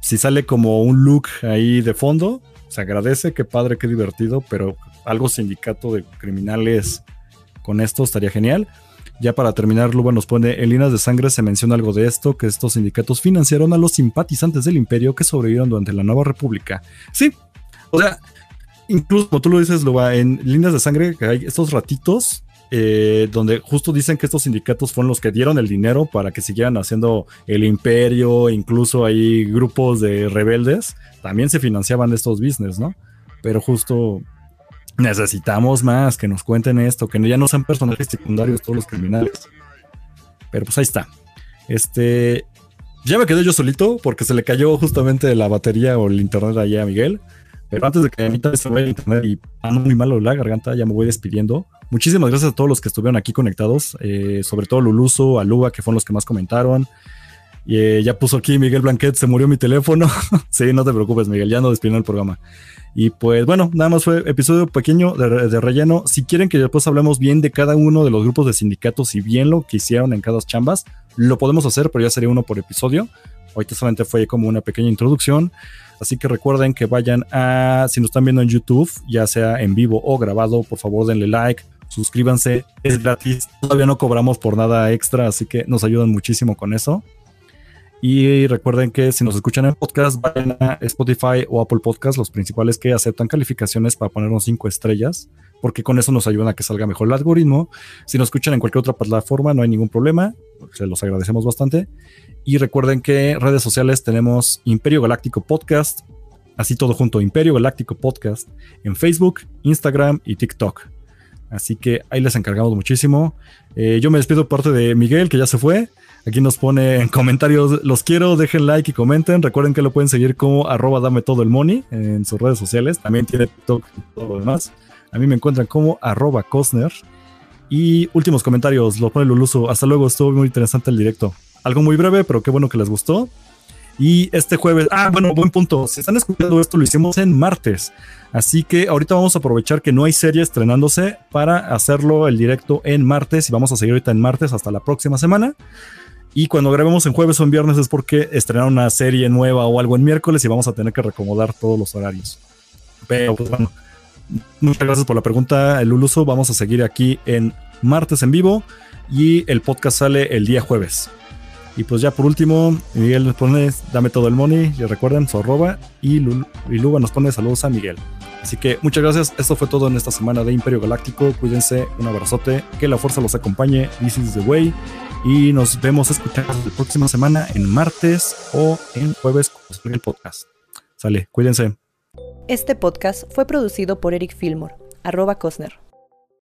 si sale como un look ahí de fondo, se agradece, qué padre, qué divertido, pero algo sindicato de criminales con esto estaría genial. Ya para terminar, Luba nos pone, en líneas de sangre se menciona algo de esto, que estos sindicatos financiaron a los simpatizantes del imperio que sobrevivieron durante la nueva república. Sí, o sea, incluso como tú lo dices, Luba, en líneas de sangre que hay estos ratitos eh, donde justo dicen que estos sindicatos fueron los que dieron el dinero para que siguieran haciendo el imperio, incluso hay grupos de rebeldes, también se financiaban estos business, ¿no? Pero justo necesitamos más, que nos cuenten esto, que ya no sean personajes secundarios todos los criminales. Pero pues ahí está. Este, ya me quedé yo solito porque se le cayó justamente la batería o el internet allá a Miguel. Pero antes de que a mí se vaya el internet y ando muy malo la garganta, ya me voy despidiendo. Muchísimas gracias a todos los que estuvieron aquí conectados, eh, sobre todo Luluso, Aluba, que fueron los que más comentaron. Y eh, ya puso aquí Miguel Blanquet, se murió mi teléfono. sí, no te preocupes, Miguel, ya no despidió el programa. Y pues bueno, nada más fue episodio pequeño de, relleno. Si quieren que después hablemos bien de cada uno de los grupos de sindicatos y bien lo que hicieron en cada chambas, lo podemos hacer, pero ya sería uno por episodio. Ahorita solamente fue como una pequeña introducción. Así que recuerden que vayan a, si nos están viendo en YouTube, ya sea en vivo o grabado, por favor denle like, suscríbanse, es gratis, todavía no cobramos por nada extra, así que nos ayudan muchísimo con eso. Y recuerden que si nos escuchan en podcast, vayan a Spotify o Apple Podcast, los principales que aceptan calificaciones para ponernos cinco estrellas, porque con eso nos ayudan a que salga mejor el algoritmo. Si nos escuchan en cualquier otra plataforma, no hay ningún problema, se los agradecemos bastante. Y recuerden que redes sociales tenemos Imperio Galáctico Podcast, así todo junto, Imperio Galáctico Podcast, en Facebook, Instagram y TikTok. Así que ahí les encargamos muchísimo. Eh, yo me despido parte de Miguel, que ya se fue. Aquí nos pone en comentarios, los quiero, dejen like y comenten. Recuerden que lo pueden seguir como arroba dame todo el money en sus redes sociales. También tiene TikTok y todo lo demás. A mí me encuentran como Cosner. Y últimos comentarios, lo pone Luluso. Hasta luego, estuvo muy interesante el directo. Algo muy breve, pero qué bueno que les gustó. Y este jueves, ah, bueno, buen punto. Si están escuchando esto, lo hicimos en martes. Así que ahorita vamos a aprovechar que no hay serie estrenándose para hacerlo el directo en martes. Y vamos a seguir ahorita en martes hasta la próxima semana. Y cuando grabemos en jueves o en viernes es porque estrenaron una serie nueva o algo en miércoles y vamos a tener que recomodar todos los horarios. Pero pues bueno, muchas gracias por la pregunta, Luluso. Vamos a seguir aquí en martes en vivo y el podcast sale el día jueves. Y pues ya por último, Miguel nos pone, dame todo el money, y recuerden, su arroba, y, Luba nos pone saludos a Miguel. Así que muchas gracias, esto fue todo en esta semana de Imperio Galáctico, cuídense, un abrazote, que la fuerza los acompañe, this is the way, y nos vemos, escuchando la próxima semana en martes o en jueves con el podcast. Sale, cuídense. Este podcast fue producido por Eric Fillmore, arroba Cosner.